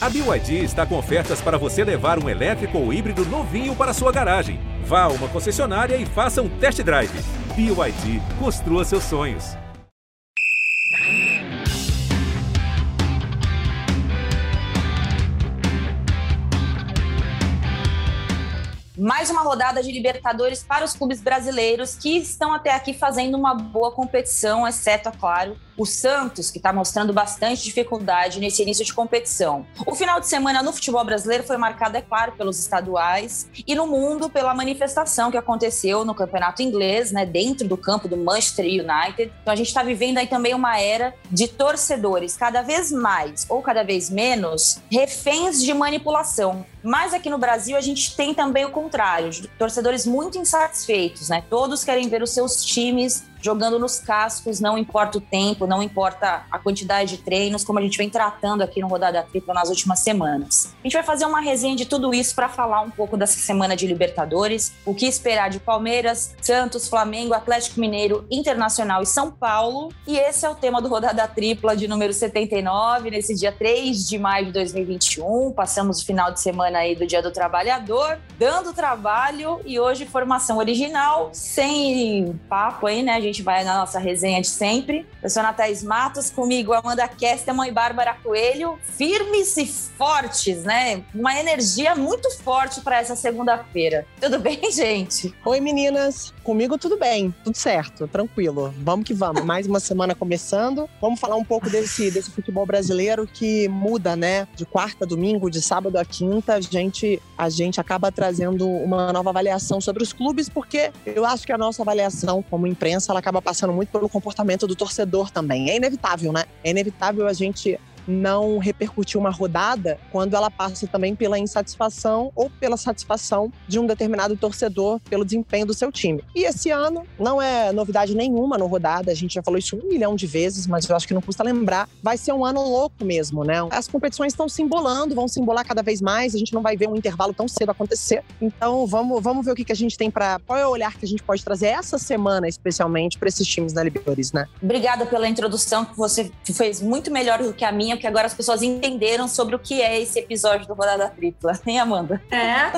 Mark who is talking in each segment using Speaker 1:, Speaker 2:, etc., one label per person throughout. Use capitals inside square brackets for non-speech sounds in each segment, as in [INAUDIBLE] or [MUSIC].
Speaker 1: A BYD está com ofertas para você levar um elétrico ou híbrido novinho para sua garagem. Vá a uma concessionária e faça um test drive. BYD, construa seus sonhos.
Speaker 2: mais uma rodada de Libertadores para os clubes brasileiros que estão até aqui fazendo uma boa competição, exceto, é claro, o Santos, que está mostrando bastante dificuldade nesse início de competição. O final de semana no futebol brasileiro foi marcado, é claro, pelos estaduais e no mundo pela manifestação que aconteceu no campeonato inglês, né, dentro do campo do Manchester United. Então a gente está vivendo aí também uma era de torcedores cada vez mais ou cada vez menos reféns de manipulação. Mas aqui no Brasil a gente tem também o contrário, torcedores muito insatisfeitos, né? Todos querem ver os seus times jogando nos cascos, não importa o tempo, não importa a quantidade de treinos, como a gente vem tratando aqui no Rodada Tripla nas últimas semanas. A gente vai fazer uma resenha de tudo isso para falar um pouco dessa semana de Libertadores, o que esperar de Palmeiras, Santos, Flamengo, Atlético Mineiro, Internacional e São Paulo. E esse é o tema do Rodada Tripla de número 79, nesse dia 3 de maio de 2021. Passamos o final de semana aí do Dia do Trabalhador, dando trabalho e hoje formação original, sem papo aí, né? Gente vai na nossa resenha de sempre. Eu sou a Matos, comigo Amanda Kesterman e Bárbara Coelho, firmes e fortes, né? Uma energia muito forte para essa segunda-feira. Tudo bem, [LAUGHS] gente?
Speaker 3: Oi, meninas. Comigo tudo bem, tudo certo, tranquilo. Vamos que vamos. Mais uma semana começando. Vamos falar um pouco desse, desse futebol brasileiro que muda, né? De quarta a domingo, de sábado a quinta, a gente, a gente acaba trazendo uma nova avaliação sobre os clubes, porque eu acho que a nossa avaliação como imprensa ela acaba passando muito pelo comportamento do torcedor também. É inevitável, né? É inevitável a gente não repercutir uma rodada quando ela passa também pela insatisfação ou pela satisfação de um determinado torcedor pelo desempenho do seu time. E esse ano não é novidade nenhuma no rodada, a gente já falou isso um milhão de vezes, mas eu acho que não custa lembrar. Vai ser um ano louco mesmo, né? As competições estão se embolando, vão se embolar cada vez mais, a gente não vai ver um intervalo tão cedo acontecer. Então vamos, vamos ver o que, que a gente tem para. Qual é o olhar que a gente pode trazer essa semana, especialmente, para esses times da Libertadores, né?
Speaker 2: Obrigada pela introdução, que você fez muito melhor do que a minha que agora as pessoas entenderam sobre o que é esse episódio do Rodada Tripla. Hein, Amanda?
Speaker 4: É.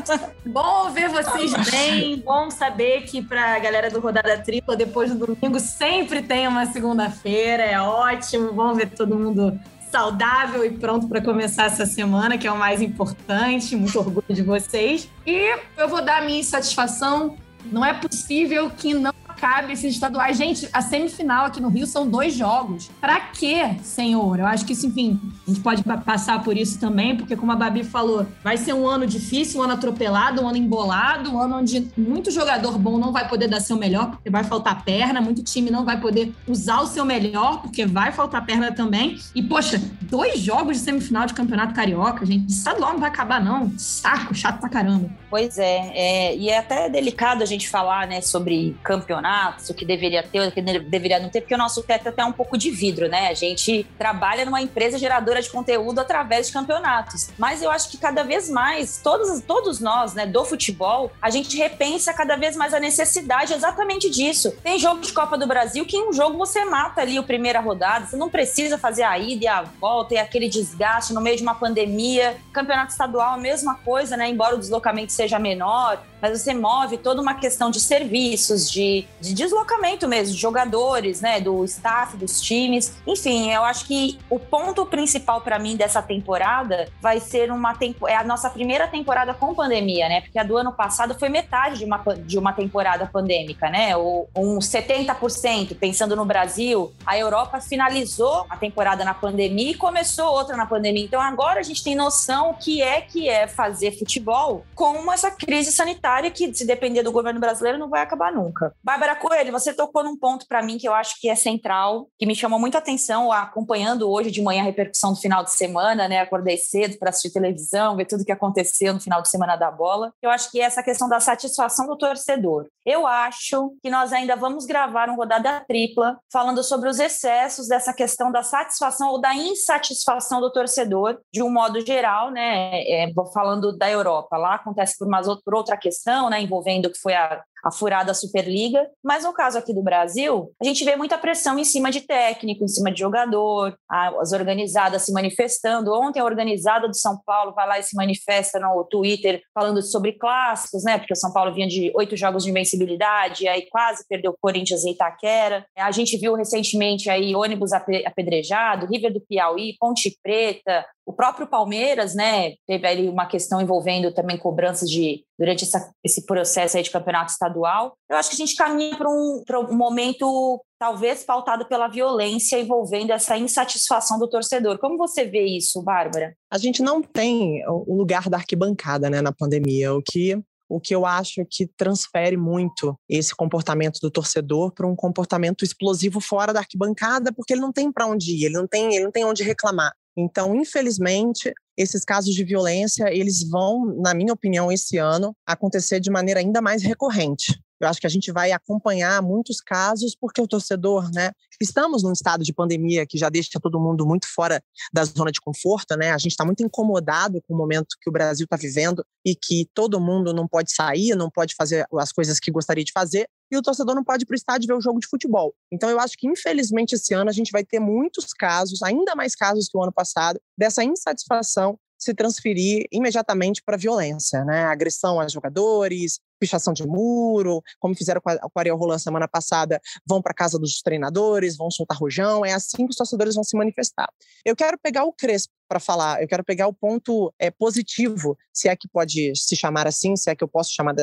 Speaker 4: Bom ver vocês bem. Bom saber que pra galera do Rodada Tripla, depois do domingo, sempre tem uma segunda-feira. É ótimo. Bom ver todo mundo saudável e pronto para começar essa semana, que é o mais importante. Muito orgulho de vocês. E eu vou dar a minha insatisfação. Não é possível que não cabe esses estaduais. Gente, a semifinal aqui no Rio são dois jogos. Para quê, senhor? Eu acho que isso, enfim, a gente pode passar por isso também, porque como a Babi falou, vai ser um ano difícil, um ano atropelado, um ano embolado, um ano onde muito jogador bom não vai poder dar seu melhor, porque vai faltar perna, muito time não vai poder usar o seu melhor, porque vai faltar perna também. E, poxa, dois jogos de semifinal de campeonato carioca, gente, estadual não vai acabar, não. Saco, chato pra caramba.
Speaker 2: Pois é, é e é até delicado a gente falar, né, sobre campeonato campeonatos, o que deveria ter, o que deveria não ter, porque o nosso teto é até um pouco de vidro, né? A gente trabalha numa empresa geradora de conteúdo através de campeonatos. Mas eu acho que cada vez mais, todos, todos nós, né, do futebol, a gente repensa cada vez mais a necessidade exatamente disso. Tem jogo de Copa do Brasil que em um jogo você mata ali a primeira rodada, você não precisa fazer a ida e a volta e aquele desgaste no meio de uma pandemia. Campeonato estadual, a mesma coisa, né? Embora o deslocamento seja menor, mas você move toda uma questão de serviços, de, de deslocamento mesmo, de jogadores, né, do staff, dos times. Enfim, eu acho que o ponto principal para mim dessa temporada vai ser uma tempo, é a nossa primeira temporada com pandemia, né? Porque a do ano passado foi metade de uma, de uma temporada pandêmica, né? Ou uns 70%, pensando no Brasil, a Europa finalizou a temporada na pandemia e começou outra na pandemia. Então agora a gente tem noção o que é que é fazer futebol com essa crise sanitária que, se depender do governo brasileiro, não vai acabar nunca. Bárbara Coelho, você tocou num ponto para mim que eu acho que é central, que me chamou muita atenção, acompanhando hoje de manhã a repercussão do final de semana, né? Acordei cedo para assistir televisão, ver tudo que aconteceu no final de semana da bola. Eu acho que é essa questão da satisfação do torcedor. Eu acho que nós ainda vamos gravar um rodada tripla falando sobre os excessos dessa questão da satisfação ou da insatisfação do torcedor, de um modo geral, né? É, falando da Europa, lá acontece por, umas, por outra questão questão, né, envolvendo que foi a, a furada Superliga. Mas no caso aqui do Brasil, a gente vê muita pressão em cima de técnico, em cima de jogador, as organizadas se manifestando. Ontem a organizada do São Paulo vai lá e se manifesta no Twitter falando sobre clássicos, né? Porque o São Paulo vinha de oito jogos de invencibilidade, aí quase perdeu o Corinthians e Itaquera. A gente viu recentemente aí ônibus apedrejado, River do Piauí, Ponte Preta, o próprio Palmeiras, né, teve ali uma questão envolvendo também cobranças de durante essa, esse processo aí de campeonato estadual. Eu acho que a gente caminha para um, um momento talvez pautado pela violência envolvendo essa insatisfação do torcedor. Como você vê isso, Bárbara?
Speaker 3: A gente não tem o lugar da arquibancada, né, na pandemia, o que o que eu acho que transfere muito esse comportamento do torcedor para um comportamento explosivo fora da arquibancada, porque ele não tem para onde ir, ele não tem, ele não tem onde reclamar. Então, infelizmente, esses casos de violência, eles vão, na minha opinião, esse ano acontecer de maneira ainda mais recorrente. Eu acho que a gente vai acompanhar muitos casos, porque o torcedor, né? Estamos num estado de pandemia que já deixa todo mundo muito fora da zona de conforto, né? A gente está muito incomodado com o momento que o Brasil está vivendo e que todo mundo não pode sair, não pode fazer as coisas que gostaria de fazer, e o torcedor não pode ir para o estádio ver o jogo de futebol. Então, eu acho que, infelizmente, esse ano a gente vai ter muitos casos, ainda mais casos que o ano passado, dessa insatisfação se transferir imediatamente para violência, né? Agressão a jogadores, pichação de muro, como fizeram com, a, o Ariel Roland semana passada, vão para casa dos treinadores, vão soltar rojão, é assim que os torcedores vão se manifestar. Eu quero pegar o Crespo para falar, eu quero pegar o ponto é, positivo, se é que pode se chamar assim, se é que eu posso chamar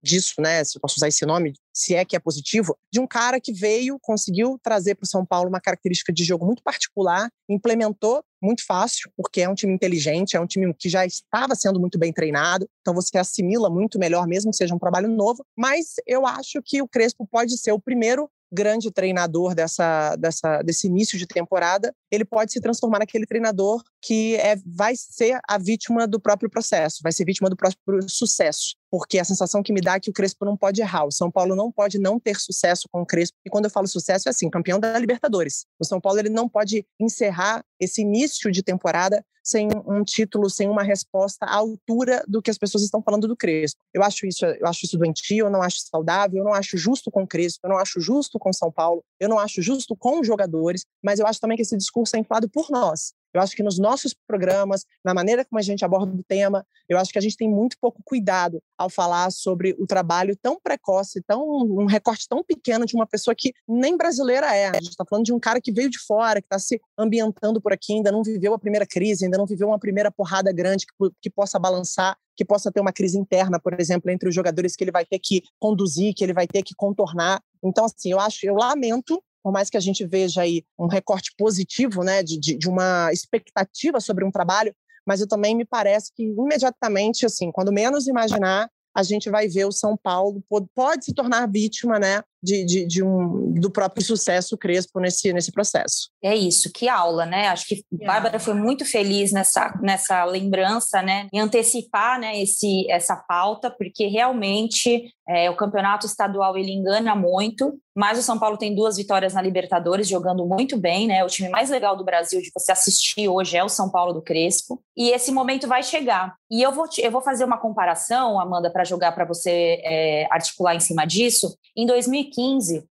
Speaker 3: disso, né, se eu posso usar esse nome, se é que é positivo, de um cara que veio, conseguiu trazer para o São Paulo uma característica de jogo muito particular, implementou muito fácil, porque é um time inteligente, é um time que já estava sendo muito bem treinado, então você assimila muito melhor, mesmo que seja um trabalho novo. Mas eu acho que o Crespo pode ser o primeiro grande treinador dessa, dessa, desse início de temporada, ele pode se transformar naquele treinador que é, vai ser a vítima do próprio processo, vai ser vítima do próprio sucesso. Porque a sensação que me dá é que o Crespo não pode errar. O São Paulo não pode não ter sucesso com o Crespo. E quando eu falo sucesso, é assim, campeão da Libertadores. O São Paulo ele não pode encerrar esse início de temporada sem um título, sem uma resposta à altura do que as pessoas estão falando do Crespo. Eu acho isso, eu acho isso doentio, eu não acho saudável, eu não acho justo com o Crespo, eu não acho justo com São Paulo, eu não acho justo com os jogadores, mas eu acho também que esse discurso é inflado por nós. Eu acho que nos nossos programas, na maneira como a gente aborda o tema, eu acho que a gente tem muito pouco cuidado ao falar sobre o trabalho tão precoce, tão um recorte tão pequeno de uma pessoa que nem brasileira é. A gente está falando de um cara que veio de fora, que está se ambientando por aqui, ainda não viveu a primeira crise, ainda não viveu uma primeira porrada grande que, que possa balançar que possa ter uma crise interna, por exemplo, entre os jogadores que ele vai ter que conduzir, que ele vai ter que contornar. Então, assim, eu acho, eu lamento por mais que a gente veja aí um recorte positivo, né, de, de, uma expectativa sobre um trabalho, mas eu também me parece que imediatamente, assim, quando menos imaginar, a gente vai ver o São Paulo pode, pode se tornar vítima, né, de, de, de, um, do próprio sucesso Crespo nesse, nesse processo.
Speaker 2: É isso, que aula, né? Acho que a Bárbara foi muito feliz nessa, nessa lembrança, né? Em antecipar né, esse, essa pauta, porque realmente é, o campeonato estadual ele engana muito, mas o São Paulo tem duas vitórias na Libertadores, jogando muito bem, né? O time mais legal do Brasil de você assistir hoje é o São Paulo do Crespo. E esse momento vai chegar. E eu vou, te, eu vou fazer uma comparação, Amanda, para jogar para você é, articular em cima disso. Em 2015,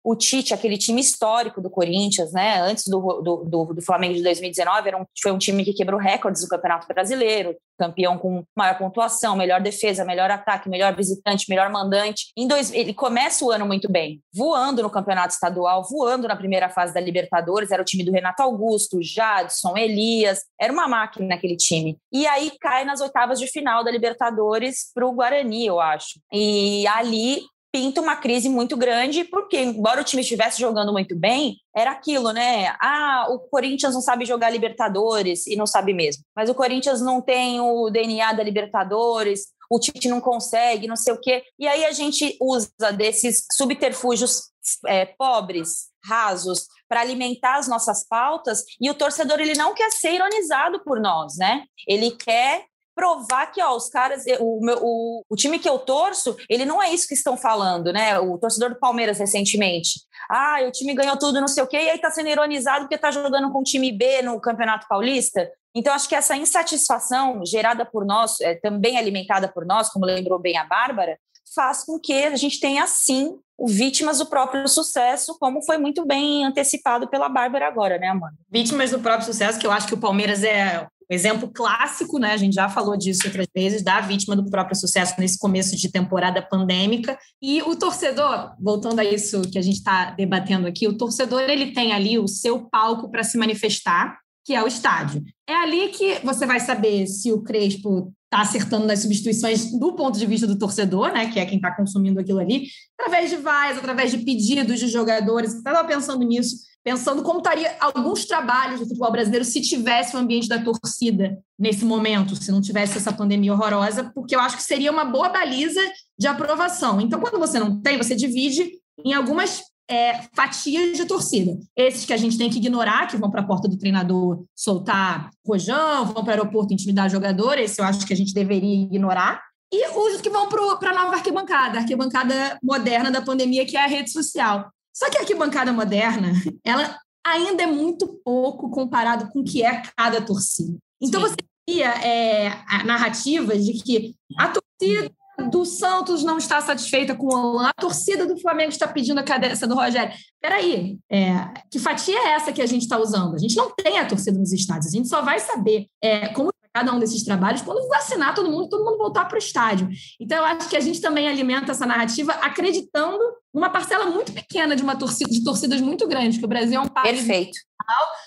Speaker 2: o Tite, aquele time histórico do Corinthians, né? Antes do, do, do, do Flamengo de 2019, era um, foi um time que quebrou recordes do Campeonato Brasileiro, campeão com maior pontuação, melhor defesa, melhor ataque, melhor visitante, melhor mandante. Em dois, ele começa o ano muito bem, voando no campeonato estadual, voando na primeira fase da Libertadores. Era o time do Renato Augusto, Jadson, Elias, era uma máquina naquele time. E aí cai nas oitavas de final da Libertadores para o Guarani, eu acho. E ali pinta uma crise muito grande, porque, embora o time estivesse jogando muito bem, era aquilo, né? Ah, o Corinthians não sabe jogar Libertadores, e não sabe mesmo. Mas o Corinthians não tem o DNA da Libertadores, o Tite não consegue, não sei o quê. E aí a gente usa desses subterfúgios é, pobres, rasos, para alimentar as nossas pautas, e o torcedor ele não quer ser ironizado por nós, né? Ele quer provar que, ó, os caras, o, meu, o, o time que eu torço, ele não é isso que estão falando, né? O torcedor do Palmeiras recentemente. Ah, o time ganhou tudo, não sei o quê, e aí tá sendo ironizado porque tá jogando com o time B no Campeonato Paulista. Então, acho que essa insatisfação gerada por nós, é, também alimentada por nós, como lembrou bem a Bárbara, faz com que a gente tenha, sim, vítimas do próprio sucesso, como foi muito bem antecipado pela Bárbara agora, né, Amanda?
Speaker 4: Vítimas do próprio sucesso, que eu acho que o Palmeiras é um exemplo clássico, né? A gente já falou disso outras vezes, da vítima do próprio sucesso nesse começo de temporada pandêmica. E o torcedor, voltando a isso que a gente está debatendo aqui, o torcedor ele tem ali o seu palco para se manifestar, que é o estádio. É ali que você vai saber se o Crespo está acertando nas substituições do ponto de vista do torcedor, né, que é quem está consumindo aquilo ali, através de vais, através de pedidos de jogadores. Estava pensando nisso, pensando como estaria alguns trabalhos do futebol brasileiro se tivesse o ambiente da torcida nesse momento, se não tivesse essa pandemia horrorosa, porque eu acho que seria uma boa baliza de aprovação. Então, quando você não tem, você divide em algumas é, fatias de torcida. Esses que a gente tem que ignorar, que vão para a porta do treinador soltar rojão, vão para o aeroporto intimidar jogador, esse eu acho que a gente deveria ignorar. E os que vão para a nova arquibancada, a arquibancada moderna da pandemia, que é a rede social. Só que a arquibancada moderna, ela ainda é muito pouco comparado com o que é cada torcida. Então, Sim. você cria é, narrativas de que a torcida do Santos não está satisfeita com o Olan, a torcida do Flamengo está pedindo a cadência do Rogério. Peraí, é, que fatia é essa que a gente está usando? A gente não tem a torcida nos estádios, a gente só vai saber é, como cada um desses trabalhos quando vacinar todo mundo, todo mundo voltar para o estádio. Então, eu acho que a gente também alimenta essa narrativa acreditando numa parcela muito pequena de uma torcida, de torcidas muito grandes, que o Brasil é um país
Speaker 2: Perfeito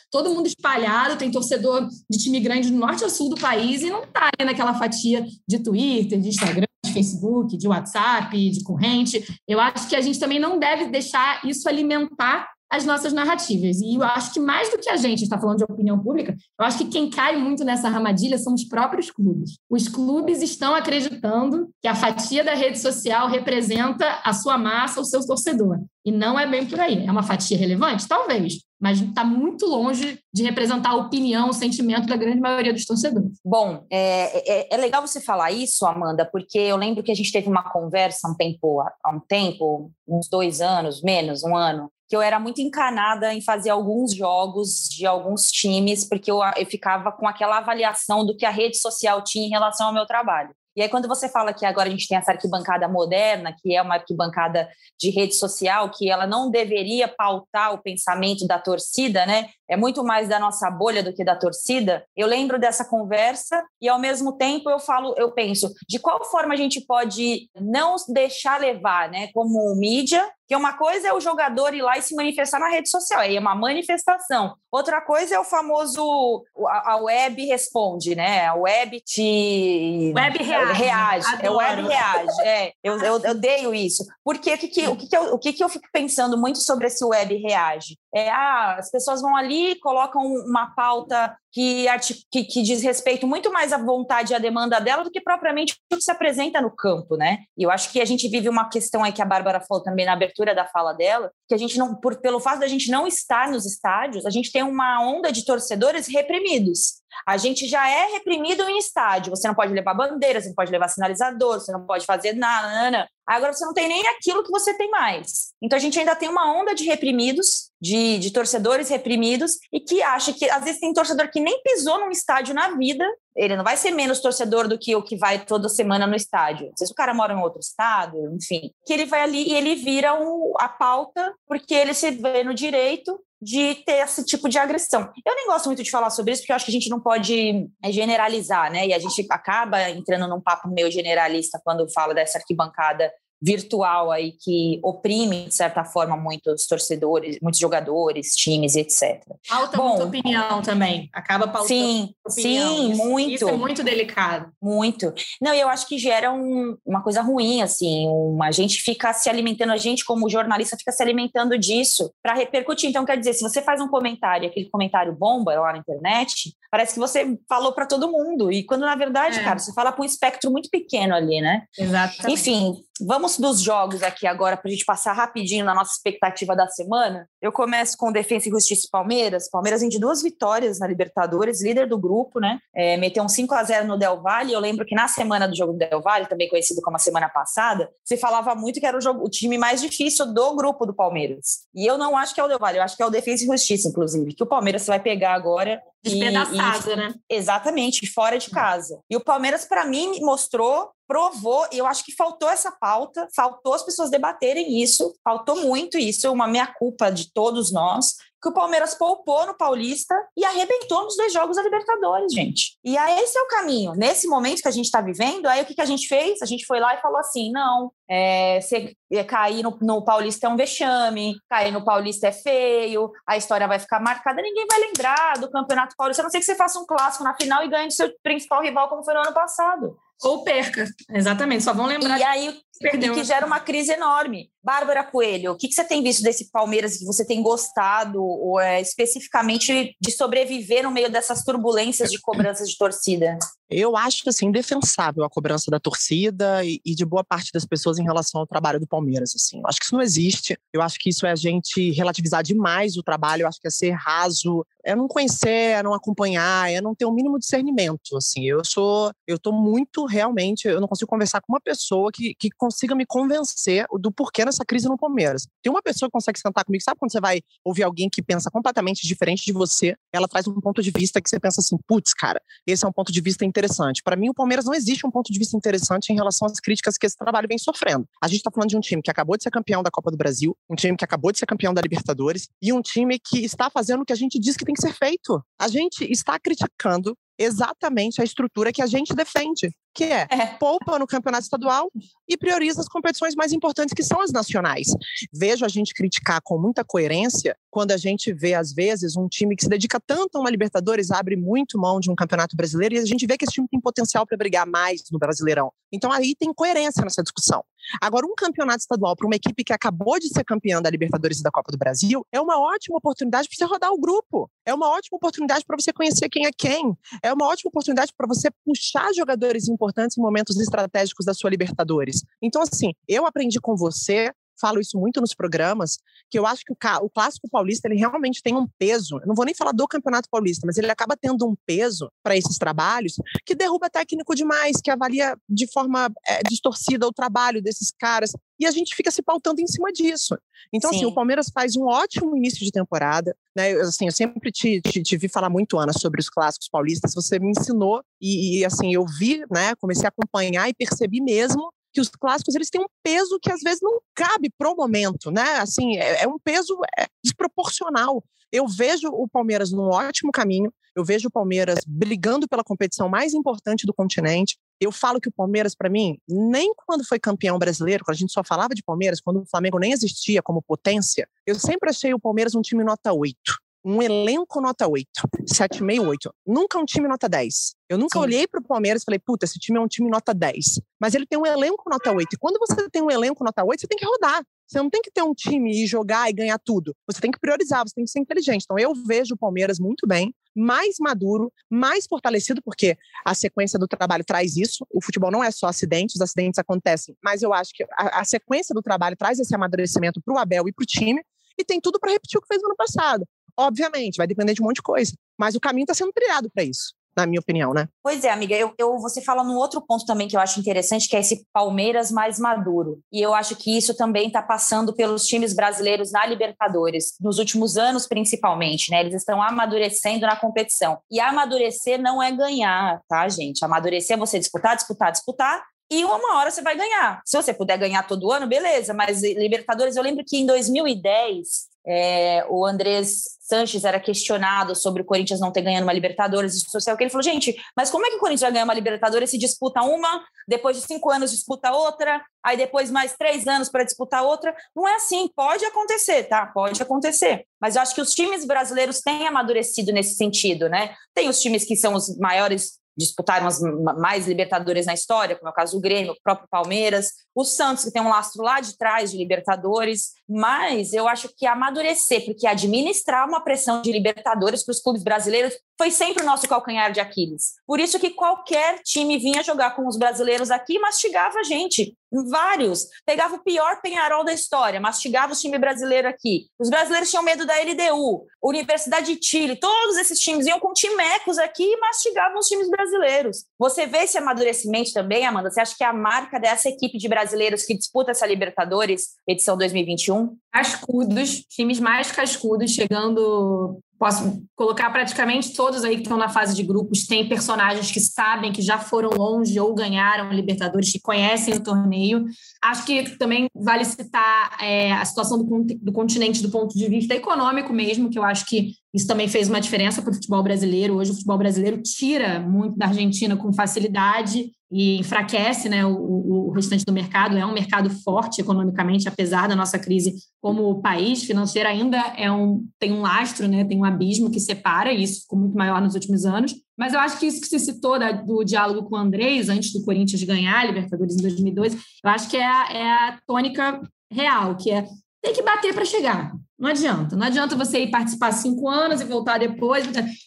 Speaker 4: todo mundo espalhado, tem torcedor de time grande do norte ao sul do país e não está ali naquela fatia de Twitter, de Instagram, de Facebook, de WhatsApp, de corrente. Eu acho que a gente também não deve deixar isso alimentar as nossas narrativas. E eu acho que mais do que a gente está falando de opinião pública, eu acho que quem cai muito nessa armadilha são os próprios clubes. Os clubes estão acreditando que a fatia da rede social representa a sua massa, o seu torcedor. E não é bem por aí. É uma fatia relevante? Talvez. Mas está muito longe de representar a opinião, o sentimento da grande maioria dos torcedores.
Speaker 2: Bom, é, é, é legal você falar isso, Amanda, porque eu lembro que a gente teve uma conversa um tempo, há um tempo, uns dois anos, menos, um ano, que eu era muito encanada em fazer alguns jogos de alguns times, porque eu, eu ficava com aquela avaliação do que a rede social tinha em relação ao meu trabalho. E aí, quando você fala que agora a gente tem essa arquibancada moderna, que é uma arquibancada de rede social, que ela não deveria pautar o pensamento da torcida, né? É muito mais da nossa bolha do que da torcida. Eu lembro dessa conversa e, ao mesmo tempo, eu falo, eu penso, de qual forma a gente pode não deixar levar, né? Como mídia, que uma coisa é o jogador ir lá e se manifestar na rede social, aí é uma manifestação. Outra coisa é o famoso a, web responde, né? A web te
Speaker 4: web. Reage.
Speaker 2: É web reage. É, eu, eu, eu odeio isso. Porque o que, que, o, que, que, eu, o que, que eu fico pensando muito sobre esse web reage? É, ah, as pessoas vão ali, colocam uma pauta que, que, que, diz respeito muito mais à vontade e à demanda dela do que propriamente o que se apresenta no campo, né? E eu acho que a gente vive uma questão aí que a Bárbara falou também na abertura da fala dela, que a gente não, por, pelo fato da gente não estar nos estádios, a gente tem uma onda de torcedores reprimidos. A gente já é reprimido em estádio. Você não pode levar bandeira, você não pode levar sinalizador, você não pode fazer nada. nada. Agora você não tem nem aquilo que você tem mais. Então a gente ainda tem uma onda de reprimidos, de, de torcedores reprimidos, e que acha que às vezes tem torcedor que nem pisou num estádio na vida, ele não vai ser menos torcedor do que o que vai toda semana no estádio. Se o cara mora em outro estado, enfim, que ele vai ali e ele vira um, a pauta porque ele se vê no direito de ter esse tipo de agressão. Eu nem gosto muito de falar sobre isso, porque eu acho que a gente não pode é, generalizar, né? E a gente acaba entrando num papo meio generalista quando fala dessa arquibancada virtual aí que oprime, de certa forma, muitos torcedores, muitos jogadores, times, etc.
Speaker 4: Falta Bom, muita opinião também. Acaba pautando
Speaker 2: sim,
Speaker 4: opinião.
Speaker 2: Sim, isso, muito.
Speaker 4: Isso é muito delicado.
Speaker 2: Muito. Não, eu acho que gera um, uma coisa ruim, assim. Uma, a gente fica se alimentando, a gente, como jornalista, fica se alimentando disso para repercutir. Então, quer dizer, se você faz um comentário, aquele comentário bomba lá na internet, parece que você falou para todo mundo. E quando, na verdade, é. cara, você fala para um espectro muito pequeno ali, né?
Speaker 4: Exatamente.
Speaker 2: Enfim, Vamos dos jogos aqui agora para a gente passar rapidinho na nossa expectativa da semana. Eu começo com Defensa e Justiça e Palmeiras. Palmeiras vem de duas vitórias na Libertadores, líder do grupo, né? É, meteu um 5 a 0 no Del Valle. Eu lembro que na semana do jogo do Del Valle, também conhecido como a semana passada, se falava muito que era o, jogo, o time mais difícil do grupo do Palmeiras. E eu não acho que é o Del Valle, eu acho que é o Defensa e Justiça, inclusive, que o Palmeiras vai pegar agora
Speaker 4: Despedaçado, e, e, né?
Speaker 2: Exatamente, fora de casa. E o Palmeiras, para mim, mostrou provou, e eu acho que faltou essa pauta, faltou as pessoas debaterem isso, faltou muito isso, uma meia-culpa de todos nós, que o Palmeiras poupou no Paulista e arrebentou nos dois jogos da Libertadores, gente. E aí esse é o caminho. Nesse momento que a gente está vivendo, aí o que, que a gente fez? A gente foi lá e falou assim: não, é, você cair no, no, Paulista é um vexame, cair no Paulista é feio, a história vai ficar marcada, ninguém vai lembrar do Campeonato Paulista, a não ser que você faça um clássico na final e ganhe do seu principal rival, como foi no ano passado.
Speaker 4: Ou perca, exatamente, só vão lembrar.
Speaker 2: E aí, perdeu. que gera uma crise enorme. Bárbara Coelho, o que, que você tem visto desse Palmeiras que você tem gostado, ou é, especificamente de sobreviver no meio dessas turbulências de cobranças de torcida?
Speaker 3: Eu acho assim indefensável a cobrança da torcida e, e, de boa parte das pessoas em relação ao trabalho do Palmeiras. Assim, eu acho que isso não existe. Eu acho que isso é a gente relativizar demais o trabalho. Eu acho que é ser raso, é não conhecer, é não acompanhar, é não ter o um mínimo discernimento. Assim, eu sou, eu tô muito realmente, eu não consigo conversar com uma pessoa que, que consiga me convencer do porquê nessa crise no Palmeiras. Tem uma pessoa que consegue sentar comigo, sabe quando você vai ouvir alguém que pensa completamente diferente de você? Ela traz um ponto de vista que você pensa assim, putz, cara, esse é um ponto de vista interessante. Para mim, o Palmeiras não existe um ponto de vista interessante em relação às críticas que esse trabalho vem sofrendo. A gente está falando de um time que acabou de ser campeão da Copa do Brasil, um time que acabou de ser campeão da Libertadores e um time que está fazendo o que a gente diz que tem que ser feito. A gente está criticando exatamente a estrutura que a gente defende, que é, é, poupa no campeonato estadual e prioriza as competições mais importantes, que são as nacionais. Vejo a gente criticar com muita coerência quando a gente vê, às vezes, um time que se dedica tanto a uma Libertadores, abre muito mão de um campeonato brasileiro, e a gente vê que esse time tem potencial para brigar mais no Brasileirão. Então aí tem coerência nessa discussão. Agora, um campeonato estadual para uma equipe que acabou de ser campeã da Libertadores e da Copa do Brasil é uma ótima oportunidade para você rodar o grupo. É uma ótima oportunidade para você conhecer quem é quem. É uma ótima oportunidade para você puxar jogadores importantes em momentos estratégicos da sua Libertadores. Então, assim, eu aprendi com você falo isso muito nos programas, que eu acho que o, clássico paulista ele realmente tem um peso. Eu não vou nem falar do campeonato paulista, mas ele acaba tendo um peso para esses trabalhos que derruba técnico demais, que avalia de forma é, distorcida o trabalho desses caras. E a gente fica se pautando em cima disso. Então, Sim. assim, o Palmeiras faz um ótimo início de temporada. Né? Eu, assim, eu sempre te, te, te, vi falar muito, Ana, sobre os clássicos paulistas. Você me ensinou e, e, assim, eu vi, né? Comecei a acompanhar e percebi mesmo que os clássicos eles têm um peso que às vezes não cabe pro momento, né? Assim, é, é um peso é, desproporcional. Eu vejo o Palmeiras num ótimo caminho, eu vejo o Palmeiras brigando pela competição mais importante do continente. Eu falo que o Palmeiras, para mim, nem quando foi campeão brasileiro, quando a gente só falava de Palmeiras, quando o Flamengo nem existia como potência, eu sempre achei o Palmeiras um time nota 8 um elenco nota 8, 7,5, 8. Nunca um time nota 10. Eu nunca Sim. olhei para o Palmeiras e falei, puta, esse time é um time nota 10. Mas ele tem um elenco nota 8. E quando você tem um elenco nota 8, você tem que rodar. Você não tem que ter um time e jogar e ganhar tudo. Você tem que priorizar, você tem que ser inteligente. Então, eu vejo o Palmeiras muito bem, mais maduro, mais fortalecido, porque a sequência do trabalho traz isso. O futebol não é só acidentes, os acidentes acontecem, mas eu acho que a, a sequência do trabalho traz esse amadurecimento para o Abel e para o time e tem tudo para repetir o que fez no ano passado. Obviamente, vai depender de um monte de coisa. Mas o caminho está sendo trilhado para isso na minha opinião, né?
Speaker 2: Pois é, amiga. Eu, eu, você fala num outro ponto também que eu acho interessante, que é esse Palmeiras mais maduro. E eu acho que isso também está passando pelos times brasileiros na Libertadores, nos últimos anos principalmente, né? Eles estão amadurecendo na competição. E amadurecer não é ganhar, tá, gente? Amadurecer é você disputar, disputar, disputar. E uma hora você vai ganhar. Se você puder ganhar todo ano, beleza. Mas Libertadores, eu lembro que em 2010 é, o Andrés Sanches era questionado sobre o Corinthians não ter ganhado uma Libertadores e social, que ele falou, gente, mas como é que o Corinthians vai ganhar uma Libertadores se disputa uma, depois de cinco anos disputa outra, aí depois mais três anos para disputar outra? Não é assim, pode acontecer, tá? Pode acontecer. Mas eu acho que os times brasileiros têm amadurecido nesse sentido, né? Tem os times que são os maiores disputaram as mais Libertadores na história, como é o caso do Grêmio, o próprio Palmeiras, o Santos, que tem um lastro lá de trás de Libertadores, mas eu acho que amadurecer, porque administrar uma pressão de Libertadores para os clubes brasileiros foi sempre o nosso calcanhar de Aquiles. Por isso que qualquer time vinha jogar com os brasileiros aqui e mastigava a gente. Vários. Pegava o pior Penharol da história, mastigava o time brasileiro aqui. Os brasileiros tinham medo da LDU, Universidade de Chile, todos esses times iam com timecos aqui e mastigavam os times brasileiros. Você vê esse amadurecimento também, Amanda? Você acha que é a marca dessa equipe de brasileiros que disputa essa Libertadores, edição 2021?
Speaker 4: Cascudos, times mais cascudos, chegando posso colocar praticamente todos aí que estão na fase de grupos, tem personagens que sabem que já foram longe ou ganharam Libertadores, que conhecem o torneio. Acho que também vale citar é, a situação do, do continente do ponto de vista econômico mesmo, que eu acho que isso também fez uma diferença para o futebol brasileiro. Hoje o futebol brasileiro tira muito da Argentina com facilidade e enfraquece né, o, o, restante do mercado. É um mercado forte economicamente, apesar da nossa crise como país financeiro ainda é um, tem um lastro, né, tem um abismo que separa, e isso ficou muito maior nos últimos anos. Mas eu acho que isso que se citou da, do diálogo com o Andrés, antes do Corinthians ganhar a Libertadores em 2002, eu acho que é é a tônica real, que é tem que bater para chegar. Não adianta. Não adianta você ir participar cinco anos e voltar depois.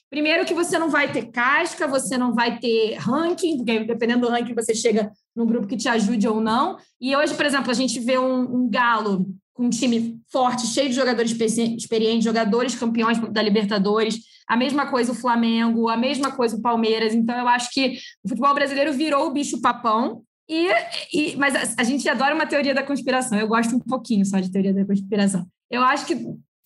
Speaker 4: Primeiro que você não vai ter casca, você não vai ter ranking, porque dependendo do ranking você chega num grupo que te ajude ou não. E hoje, por exemplo, a gente vê um, um galo com um time forte, cheio de jogadores experientes, jogadores campeões da Libertadores, a mesma coisa o Flamengo, a mesma coisa o Palmeiras. Então, eu acho que o futebol brasileiro virou o bicho papão, e, e, mas a, a, gente adora uma teoria da conspiração. Eu gosto um pouquinho só de teoria da conspiração. Eu acho que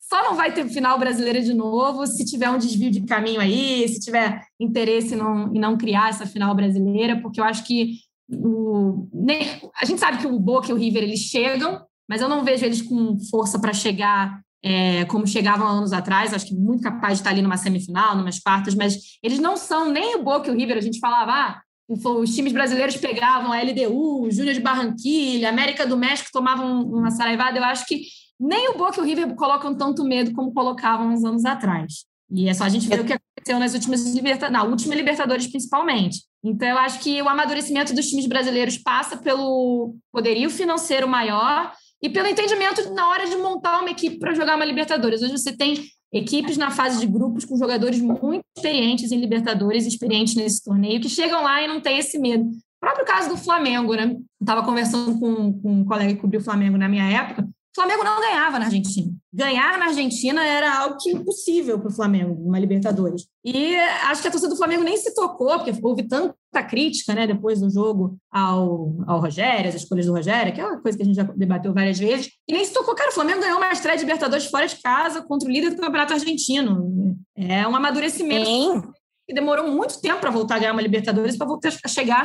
Speaker 4: só não vai ter final brasileira de novo se tiver um desvio de caminho aí, se tiver interesse em não, em não criar essa final brasileira, porque eu acho que o, nem, a gente sabe que o Boca e o River eles chegam, mas eu não vejo eles com força para chegar é, como chegavam anos atrás, acho que muito capaz de estar ali numa semifinal, numas quartas, mas eles não são nem o Boca e o River. A gente falava, ah, os times brasileiros pegavam a LDU, Júnior de Barranquilha, América do México tomavam uma saraivada. Eu acho que nem o Boca e o River colocam tanto medo como colocavam uns anos atrás. E é só a gente ver o que aconteceu nas últimas na última Libertadores principalmente. Então, eu acho que o amadurecimento dos times brasileiros passa pelo poderio financeiro maior e pelo entendimento na hora de montar uma equipe para jogar uma Libertadores. Hoje você tem equipes na fase de grupos com jogadores muito experientes em Libertadores, experientes nesse torneio, que chegam lá e não tem esse medo. O próprio caso do Flamengo, né? Estava conversando com, com um colega que cobriu o Flamengo na minha época. O Flamengo não ganhava na Argentina. Ganhar na Argentina era algo que impossível para o Flamengo, uma Libertadores. E acho que a torcida do Flamengo nem se tocou, porque houve tanta crítica né, depois do jogo ao, ao Rogério, as escolhas do Rogério, que é uma coisa que a gente já debateu várias vezes. E nem se tocou, cara, o Flamengo ganhou uma estreia de Libertadores fora de casa contra o líder do Campeonato Argentino. É um amadurecimento. Sim que demorou muito tempo para voltar a ganhar uma Libertadores para voltar a chegar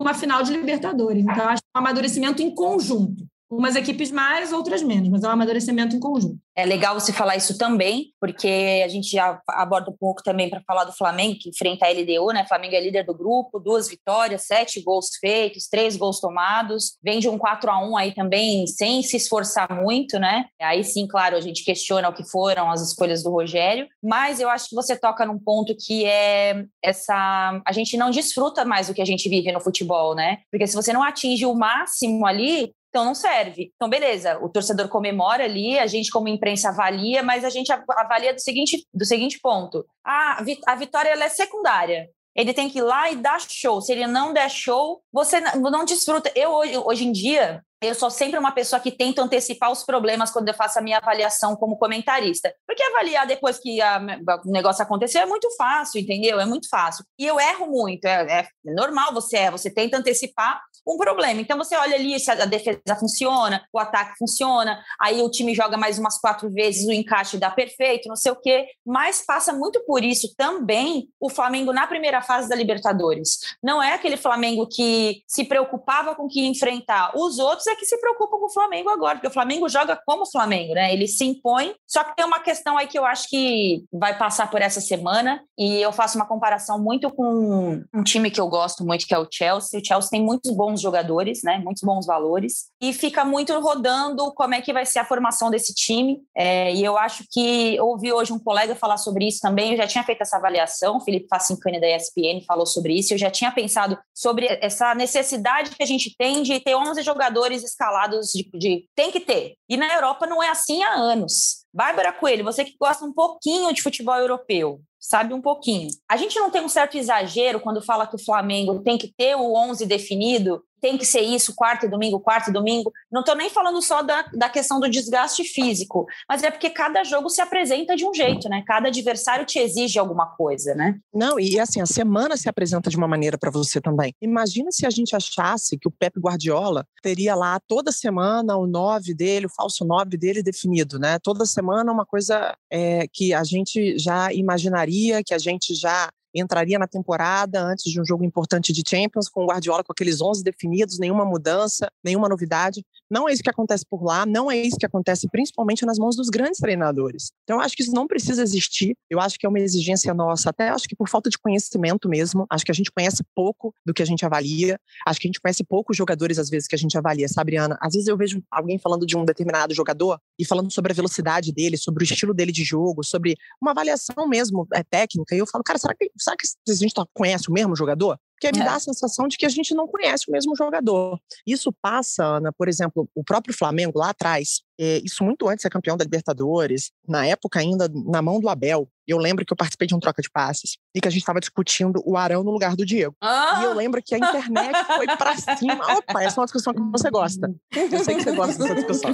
Speaker 4: numa final de Libertadores. Então, acho que é um amadurecimento em conjunto. Umas equipes mais, outras menos, mas é um amadurecimento em conjunto.
Speaker 2: É legal você falar isso também, porque a gente já aborda um pouco também para falar do Flamengo, que enfrenta a LDU, né? Flamengo é líder do grupo, duas vitórias, sete gols feitos, três gols tomados, vem de um 4 a 1 aí também, sem se esforçar muito, né? Aí sim, claro, a gente questiona o que foram as escolhas do Rogério, mas eu acho que você toca num ponto que é essa. A gente não desfruta mais o que a gente vive no futebol, né? Porque se você não atinge o máximo ali, então não serve. Então, beleza, o torcedor comemora ali, a gente, como imprensa, avalia, mas a gente avalia do seguinte, do seguinte ponto: ah, a vitória ela é secundária. Ele tem que ir lá e dar show. Se ele não der show, você não desfruta. Eu, hoje, hoje em dia, eu sou sempre uma pessoa que tenta antecipar os problemas quando eu faço a minha avaliação como comentarista. Porque avaliar depois que a, o negócio aconteceu é muito fácil, entendeu? É muito fácil. E eu erro muito, é, é normal você é, você tenta antecipar um problema. Então você olha ali se a defesa funciona, o ataque funciona, aí o time joga mais umas quatro vezes, o encaixe dá perfeito, não sei o quê. Mas passa muito por isso também o Flamengo na primeira fase da Libertadores. Não é aquele Flamengo que se preocupava com que enfrentar os outros é que se preocupam com o Flamengo agora, porque o Flamengo joga como o Flamengo, né? Ele se impõe. Só que tem uma questão aí que eu acho que vai passar por essa semana, e eu faço uma comparação muito com um time que eu gosto muito, que é o Chelsea. O Chelsea tem muitos bons jogadores, né? Muitos bons valores, e fica muito rodando como é que vai ser a formação desse time. É, e eu acho que ouvi hoje um colega falar sobre isso também. Eu já tinha feito essa avaliação, o Felipe Facincani da ESPN falou sobre isso. Eu já tinha pensado sobre essa necessidade que a gente tem de ter 11 jogadores escalados de, de tem que ter. E na Europa não é assim há anos. Bárbara Coelho, você que gosta um pouquinho de futebol europeu, sabe um pouquinho. A gente não tem um certo exagero quando fala que o Flamengo tem que ter o 11 definido tem que ser isso, quarto e domingo, quarto e domingo. Não estou nem falando só da, da questão do desgaste físico, mas é porque cada jogo se apresenta de um jeito, né? Cada adversário te exige alguma coisa, né?
Speaker 3: Não, e assim, a semana se apresenta de uma maneira para você também. Imagina se a gente achasse que o Pep Guardiola teria lá toda semana o 9 dele, o falso 9 dele definido, né? Toda semana uma coisa é, que a gente já imaginaria, que a gente já entraria na temporada antes de um jogo importante de Champions, com o Guardiola com aqueles 11 definidos, nenhuma mudança, nenhuma novidade. Não é isso que acontece por lá, não é isso que acontece principalmente nas mãos dos grandes treinadores. Então, eu acho que isso não precisa existir. Eu acho que é uma exigência nossa, até acho que por falta de conhecimento mesmo. Acho que a gente conhece pouco do que a gente avalia. Acho que a gente conhece poucos jogadores, às vezes, que a gente avalia, sabe, Ana? Às vezes eu vejo alguém falando de um determinado jogador e falando sobre a velocidade dele, sobre o estilo dele de jogo, sobre uma avaliação mesmo é, técnica. E eu falo, cara, será que, será que a gente tá, conhece o mesmo jogador? Porque me é. dá a sensação de que a gente não conhece o mesmo jogador. Isso passa, Ana, por exemplo, o próprio Flamengo lá atrás, é, isso muito antes de ser campeão da Libertadores, na época ainda na mão do Abel. Eu lembro que eu participei de um troca de passes e que a gente estava discutindo o Arão no lugar do Diego. Ah! E eu lembro que a internet foi para cima. Opa, essa é uma discussão que você gosta. Eu sei que você gosta dessa discussão.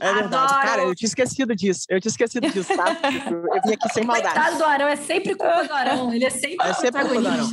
Speaker 3: É verdade. Adoro. Cara, eu tinha esquecido disso. Eu tinha esquecido disso, tá? Eu vim aqui sem maldade.
Speaker 4: Coitado do Arão, é sempre culpa do Arão. Ele é sempre, é sempre culpa do Arão.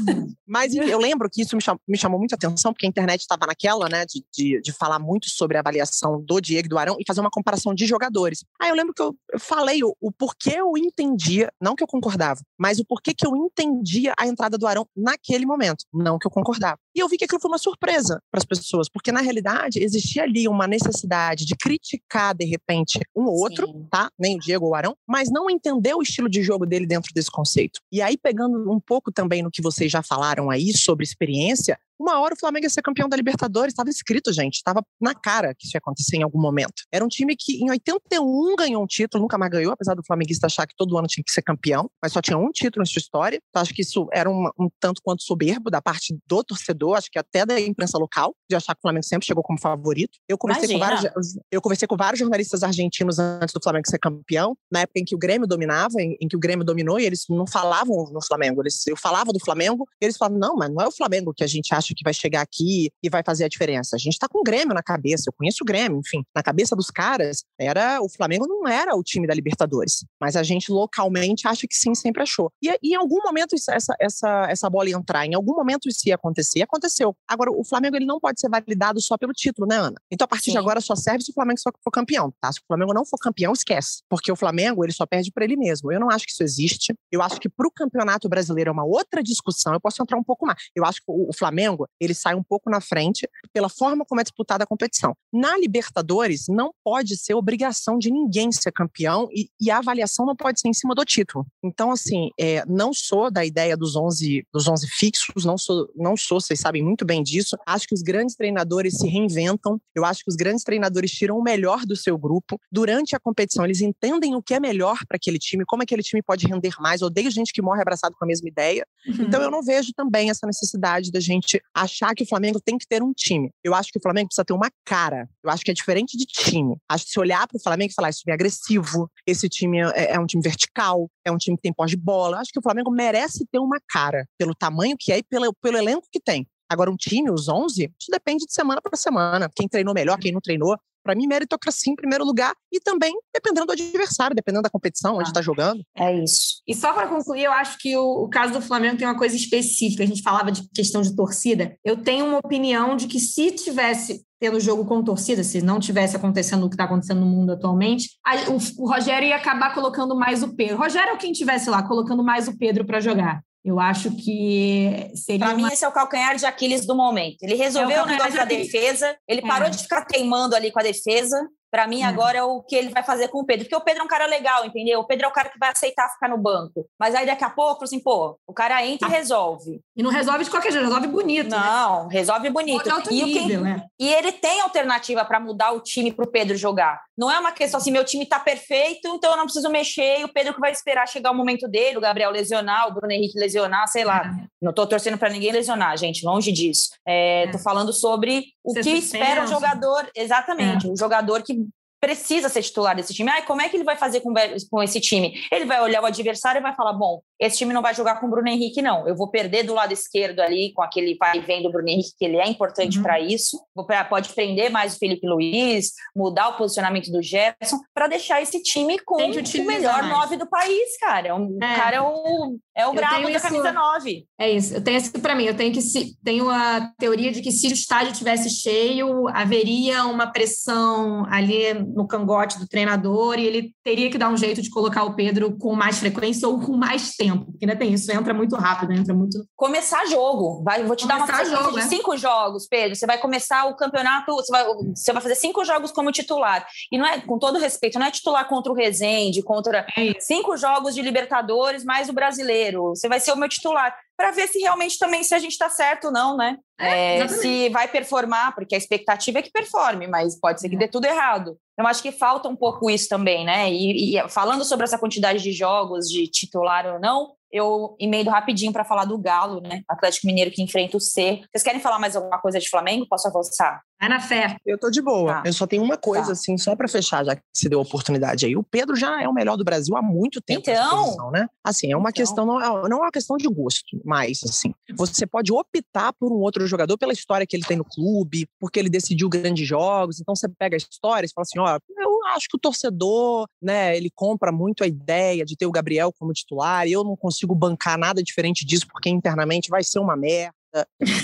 Speaker 3: Mas eu lembro que isso me chamou, me chamou muita atenção, porque a internet estava naquela, né, de, de, de, falar muito sobre a avaliação do Diego e do Arão e fazer uma comparação de jogadores. Aí eu lembro que eu, falei o, o, porquê eu entendia, não que eu concordava, mas o porquê que eu entendia a entrada do Arão naquele momento, não que eu concordava. E eu vi que aquilo foi uma surpresa para as pessoas, porque na realidade existia ali uma necessidade de criticar, de repente, um ou outro, Sim. tá? Nem o Diego ou o Arão, mas não entender o estilo de jogo dele dentro desse conceito. E aí, pegando um pouco também no que vocês já falaram aí sobre experiência, uma hora o Flamengo ia ser campeão da Libertadores, estava escrito, gente, estava na cara que isso ia acontecer em algum momento. Era um time que em 81 ganhou um título, nunca mais ganhou, apesar do flamenguista achar que todo ano tinha que ser campeão, mas só tinha um título em sua história. Então acho que isso era um, um tanto quanto soberbo da parte do torcedor, acho que até da imprensa local, de achar que o Flamengo sempre chegou como favorito. Eu conversei, com vários, eu conversei com vários jornalistas argentinos antes do Flamengo ser campeão, na época em que o Grêmio dominava, em, em que o Grêmio dominou, e eles não falavam no Flamengo. Eles, eu falava do Flamengo, e eles falavam, não, mas não é o Flamengo que a gente acha que vai chegar aqui e vai fazer a diferença. A gente tá com o Grêmio na cabeça, eu conheço o Grêmio, enfim, na cabeça dos caras, era o Flamengo não era o time da Libertadores, mas a gente localmente acha que sim, sempre achou. E, e em algum momento essa, essa, essa bola ia entrar, em algum momento isso ia acontecer, aconteceu. Agora, o Flamengo ele não pode ser validado só pelo título, né, Ana? Então, a partir sim. de agora, só serve se o Flamengo só for campeão, tá? Se o Flamengo não for campeão, esquece. Porque o Flamengo, ele só perde para ele mesmo. Eu não acho que isso existe. Eu acho que para o Campeonato Brasileiro é uma outra discussão. Eu posso entrar um pouco mais. Eu acho que o, Flamengo, ele sai um pouco na frente pela forma como é disputada a competição. Na Libertadores, não pode ser obrigação de ninguém ser campeão e, e a avaliação não pode ser em cima do título. Então, assim, é, não sou da ideia dos 11, dos 11 fixos, não sou, não sou, vocês sabem muito bem disso. Acho que os grandes treinadores se reinventam, eu acho que os grandes treinadores tiram o melhor do seu grupo. Durante a competição, eles entendem o que é melhor para aquele time, como aquele time pode render mais. Eu odeio gente que morre abraçado com a mesma ideia. Uhum. Então, eu não vejo também essa necessidade da gente achar que o Flamengo tem que ter um time. Eu acho que o Flamengo precisa ter uma cara. Eu acho que é diferente de time. Acho que se olhar para o Flamengo e falar, esse time é agressivo, esse time é, é um time vertical, é um time que tem pós de bola. Acho que o Flamengo merece ter uma cara, pelo tamanho que é e pelo, pelo elenco que tem. Agora, um time, os 11, isso depende de semana para semana. Quem treinou melhor, quem não treinou. Para mim, meritocracia em primeiro lugar e também dependendo do adversário, dependendo da competição, onde está ah, jogando.
Speaker 2: É isso.
Speaker 4: E só para concluir, eu acho que o, o, caso do Flamengo tem uma coisa específica. A gente falava de questão de torcida. Eu tenho uma opinião de que se tivesse tendo jogo com torcida, se não tivesse acontecendo o que está acontecendo no mundo atualmente, a, o, o, Rogério ia acabar colocando mais o Pedro. Rogério é quem tivesse lá, colocando mais o Pedro para jogar. Eu acho que seria.
Speaker 2: Para uma... mim, esse é o calcanhar de Aquiles do momento. Ele resolveu é o, o negócio da defesa, ele parou é. de ficar teimando ali com a defesa, para mim, é. agora é o que ele vai fazer com o Pedro. Porque o Pedro é um cara legal, entendeu? O Pedro é o cara que vai aceitar ficar no banco. Mas aí daqui a pouco, assim, pô, o cara entra ah. e resolve.
Speaker 4: E não resolve de qualquer jeito, resolve bonito.
Speaker 2: Né? Não, né? resolve bonito.
Speaker 4: E, nível, né?
Speaker 2: e ele tem alternativa para mudar o time para o Pedro jogar. Não é uma questão assim, meu time tá perfeito, então eu não preciso mexer. E o Pedro que vai esperar chegar o momento dele, o Gabriel lesionar, o Bruno Henrique lesionar, sei lá. É. Não tô torcendo para ninguém lesionar, gente, longe disso. É, é. Tô falando sobre o que espera o jogador, exatamente, é. o jogador que precisa ser titular desse time. Ah, como é que ele vai fazer com, com esse time? Ele vai olhar o adversário e vai falar: bom, esse time não vai jogar com o Bruno Henrique, não. Eu vou perder do lado esquerdo ali, com aquele vai e vem do Bruno Henrique, que ele é importante uhum. para isso. Pode prender mais o Felipe Luiz, mudar o posicionamento do Gerson, para deixar esse time com o melhor nove do país, cara. É um, é. cara é o, é o brabo da isso, camisa nove.
Speaker 4: É isso. Eu tenho isso para mim. Eu tenho que se, tenho a teoria de que se o estádio tivesse cheio, haveria uma pressão ali no cangote do treinador e ele teria que dar um jeito de colocar o Pedro com mais frequência ou com mais tempo, porque ainda tem isso, entra muito rápido, entra muito.
Speaker 2: Começar jogo. Vai, vou te começar dar uma sequência de né? cinco jogos, Pedro. Você vai começar o campeonato, você vai, você vai fazer cinco jogos como titular. E não é, com todo respeito, não é titular contra o Rezende, contra é cinco jogos de Libertadores, mais o brasileiro. Você vai ser o meu titular para ver se realmente também se a gente está certo ou não, né? É, é, se vai performar, porque a expectativa é que performe, mas pode ser que dê tudo errado. Eu acho que falta um pouco isso também, né? E, e falando sobre essa quantidade de jogos, de titular ou não, eu emendo rapidinho para falar do Galo, né? Atlético Mineiro que enfrenta o C. Vocês querem falar mais alguma coisa de Flamengo? Posso avançar?
Speaker 4: Vai na fé.
Speaker 3: Eu tô de boa. Tá. Eu só tenho uma coisa, tá. assim, só para fechar, já que você deu a oportunidade aí. O Pedro já é o melhor do Brasil há muito tempo.
Speaker 2: Então,
Speaker 3: né? Assim, é uma então. questão, não é, não é uma questão de gosto, mas, assim, você pode optar por um outro jogador pela história que ele tem no clube, porque ele decidiu grandes jogos. Então, você pega a história e fala assim: ó, eu acho que o torcedor, né, ele compra muito a ideia de ter o Gabriel como titular, e eu não consigo bancar nada diferente disso, porque internamente vai ser uma merda.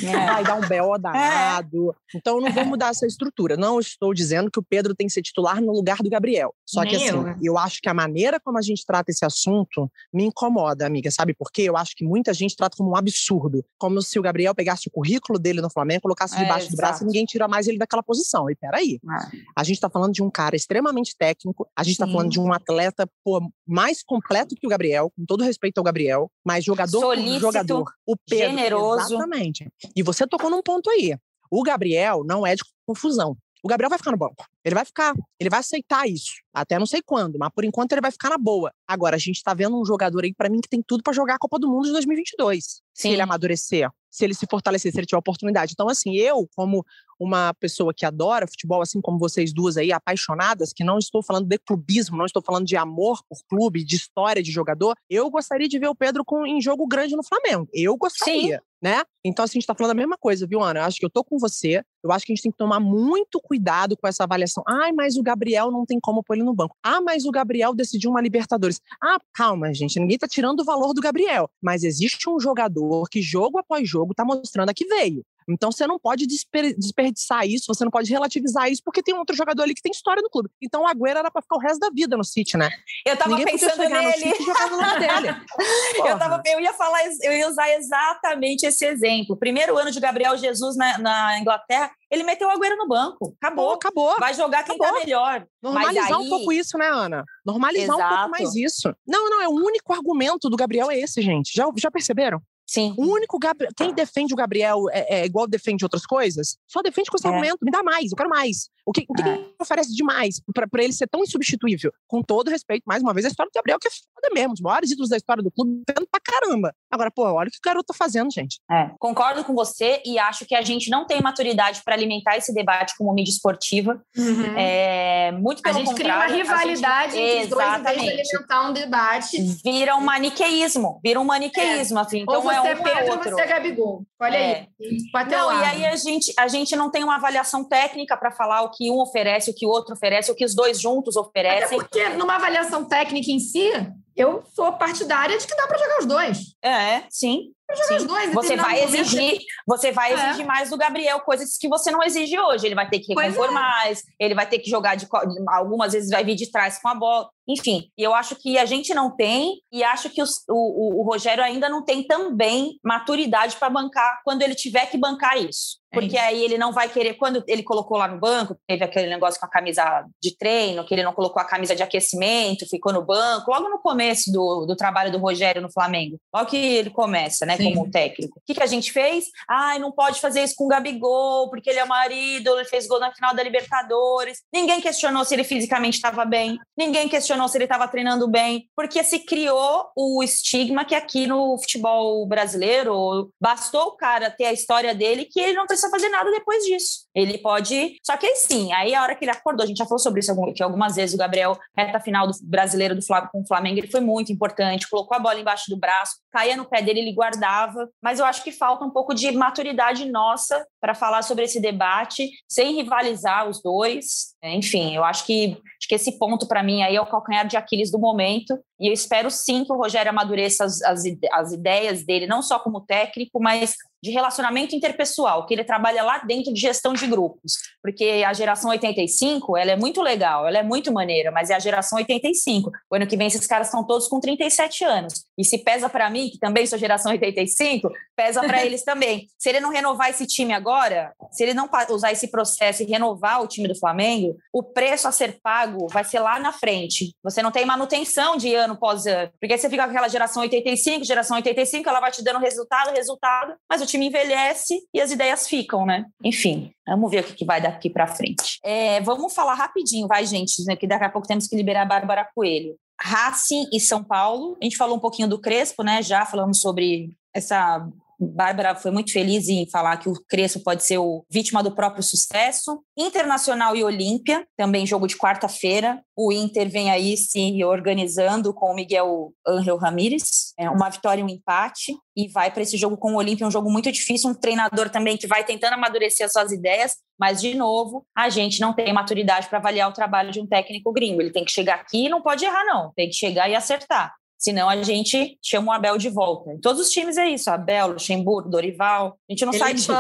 Speaker 3: Vai dar um BO [LAUGHS] é. danado. É. Então, eu não vou mudar essa estrutura. Não estou dizendo que o Pedro tem que ser titular no lugar do Gabriel. Só Nem que, assim, eu. Né? eu acho que a maneira como a gente trata esse assunto me incomoda, amiga. Sabe por quê? Eu acho que muita gente trata como um absurdo. Como se o Gabriel pegasse o currículo dele no Flamengo, colocasse é, debaixo do braço e ninguém tira mais ele daquela posição. E peraí. É. A gente tá falando de um cara extremamente técnico, a gente tá Sim. falando de um atleta pô, mais completo que o Gabriel, com todo respeito ao Gabriel, mas jogador
Speaker 2: Solícito,
Speaker 3: jogador. O Pedro,
Speaker 2: generoso.
Speaker 3: Exatamente Exatamente. E você tocou num ponto aí. O Gabriel não é de confusão. O Gabriel vai ficar no banco. Ele vai ficar. Ele vai aceitar isso. Até não sei quando, mas por enquanto ele vai ficar na boa. Agora, a gente tá vendo um jogador aí, para mim, que tem tudo para jogar a Copa do Mundo de 2022. Sim. Se ele amadurecer, se ele se fortalecer, se ele tiver oportunidade. Então, assim, eu, como uma pessoa que adora futebol, assim como vocês duas aí, apaixonadas, que não estou falando de clubismo, não estou falando de amor por clube, de história de jogador, eu gostaria de ver o Pedro com, em jogo grande no Flamengo. Eu gostaria. Sim. Né? Então, assim, a gente tá falando a mesma coisa, viu, Ana? Eu acho que eu tô com você. Eu acho que a gente tem que tomar muito cuidado com essa avaliação. Ai, mas o Gabriel não tem como pôr ele no banco. Ah, mas o Gabriel decidiu uma Libertadores. Ah, calma, gente. Ninguém tá tirando o valor do Gabriel. Mas existe um jogador que, jogo após jogo, tá mostrando a que veio. Então você não pode desperdiçar isso, você não pode relativizar isso, porque tem outro jogador ali que tem história no clube. Então o Agüero era para ficar o resto da vida no City, né?
Speaker 2: Eu tava Ninguém pensando nele. [LAUGHS] eu, tava, eu ia falar, eu ia usar exatamente esse exemplo. Primeiro ano de Gabriel Jesus na, na Inglaterra, ele meteu o Agüero no banco. Acabou.
Speaker 3: Acabou.
Speaker 2: Vai jogar quem tá acabou. tá melhor.
Speaker 3: Normalizar aí... um pouco isso, né, Ana? Normalizar Exato. um pouco mais isso. Não, não, é o único argumento do Gabriel é esse, gente. Já, já perceberam?
Speaker 2: Sim.
Speaker 3: O único Gabriel. Quem defende o Gabriel é, é igual defende outras coisas? Só defende com esse é. argumento. Me dá mais, eu quero mais. O que, o que, é. que oferece demais para ele ser tão insubstituível? Com todo respeito, mais uma vez, a história do Gabriel, que é foda mesmo. Os maiores ídolos da história do clube, vendo pra caramba. Agora, pô, olha o que o garoto tá fazendo, gente.
Speaker 2: É, concordo com você e acho que a gente não tem maturidade para alimentar esse debate como mídia esportiva. Uhum. É, muito pelo
Speaker 4: A gente
Speaker 2: contrário,
Speaker 4: cria uma rivalidade gente... entre os dois em vez de alimentar um debate.
Speaker 2: Vira um maniqueísmo. Vira um maniqueísmo, é. assim. Então,
Speaker 4: ou você
Speaker 2: é,
Speaker 4: um Pedro ou você é Gabigol. Olha é. aí.
Speaker 2: Não, e aí a gente, a gente não tem uma avaliação técnica para falar o que um oferece, o que o outro oferece, o que os dois juntos oferecem. Até
Speaker 4: porque numa avaliação técnica em si, eu sou partidária de que dá para jogar os dois.
Speaker 2: É, sim.
Speaker 4: Sim. Dois,
Speaker 2: você vai exigir, você vai exigir é. mais do Gabriel, coisas que você não exige hoje. Ele vai ter que recompor é. mais, ele vai ter que jogar de algumas vezes vai vir de trás com a bola. Enfim, eu acho que a gente não tem, e acho que os, o, o, Rogério ainda não tem também maturidade para bancar quando ele tiver que bancar isso. É porque é aí ele não vai querer, quando ele colocou lá no banco, teve aquele negócio com a camisa de treino, que ele não colocou a camisa de aquecimento, ficou no banco, logo no começo do, do trabalho do Rogério no Flamengo. Logo que ele começa, né? Sim. como técnico. O que, que a gente fez? Ai, não pode fazer isso com o Gabigol, porque ele é marido, ele fez gol na final da Libertadores. Ninguém questionou se ele fisicamente estava bem, ninguém questionou se ele estava treinando bem, porque se criou o estigma que aqui no futebol brasileiro bastou o cara ter a história dele que ele não precisa fazer nada depois disso. Ele pode. Só que sim, aí a hora que ele acordou, a gente já falou sobre isso que algumas vezes o Gabriel, reta final do brasileiro do com o Flamengo, ele foi muito importante, colocou a bola embaixo do braço, caía no pé dele, ele guardava. Mas eu acho que falta um pouco de maturidade nossa para falar sobre esse debate, sem rivalizar os dois. Enfim, eu acho que, acho que esse ponto, para mim, aí é o calcanhar de Aquiles do momento. E eu espero sim que o Rogério amadureça as, as, as ideias dele, não só como técnico, mas de relacionamento interpessoal, que ele trabalha lá dentro de gestão de grupos, porque a geração 85, ela é muito legal, ela é muito maneira, mas é a geração 85. O ano que vem esses caras estão todos com 37 anos. E se pesa para mim, que também sou geração 85, pesa para eles também. Se ele não renovar esse time agora, se ele não usar esse processo e renovar o time do Flamengo, o preço a ser pago vai ser lá na frente. Você não tem manutenção de ano pós ano, porque você fica com aquela geração 85, geração 85, ela vai te dando resultado, resultado, mas o time envelhece e as ideias ficam, né? Enfim, vamos ver o que vai daqui para frente. É, vamos falar rapidinho, vai, gente, né, que daqui a pouco temos que liberar a Bárbara Coelho. Racing e São Paulo. A gente falou um pouquinho do Crespo, né? Já falamos sobre essa Bárbara foi muito feliz em falar que o Crespo pode ser o vítima do próprio sucesso. Internacional e Olímpia, também jogo de quarta-feira. O Inter vem aí se organizando com o Miguel Angel Ramírez. É uma vitória e um empate. E vai para esse jogo com o Olímpia, um jogo muito difícil. Um treinador também que vai tentando amadurecer as suas ideias. Mas, de novo, a gente não tem maturidade para avaliar o trabalho de um técnico gringo. Ele tem que chegar aqui e não pode errar, não. Tem que chegar e acertar. Senão a gente chama o Abel de volta. Em todos os times é isso: Abel, Luxemburgo, Dorival. A gente não sai disso.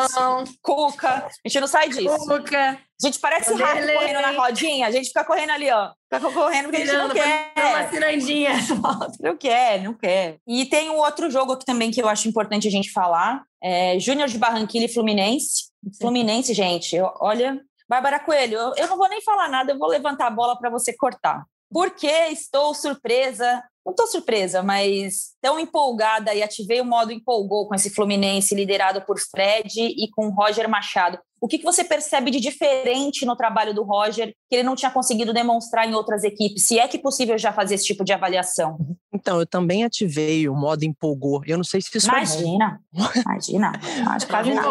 Speaker 2: Cuca. A gente não sai disso.
Speaker 4: Cuca.
Speaker 2: A gente parece rato correndo na rodinha. A gente fica correndo ali, ó. Fica correndo porque a gente não quer.
Speaker 4: Uma cirandinha. [LAUGHS]
Speaker 2: Não quer, não quer. E tem um outro jogo aqui também que eu acho importante a gente falar. É Júnior de Barranquilla e Fluminense. Fluminense, gente, olha... Bárbara Coelho, eu, eu não vou nem falar nada, eu vou levantar a bola para você cortar. Por que estou surpresa não estou surpresa, mas tão empolgada e ativei o modo empolgou com esse Fluminense liderado por Fred e com Roger Machado. O que, que você percebe de diferente no trabalho do Roger que ele não tinha conseguido demonstrar em outras equipes? Se é que possível já fazer esse tipo de avaliação?
Speaker 3: Então, eu também ativei o modo empolgou. Eu não sei se isso
Speaker 2: imagina,
Speaker 3: é bom.
Speaker 2: Imagina, imagina. Quase nada.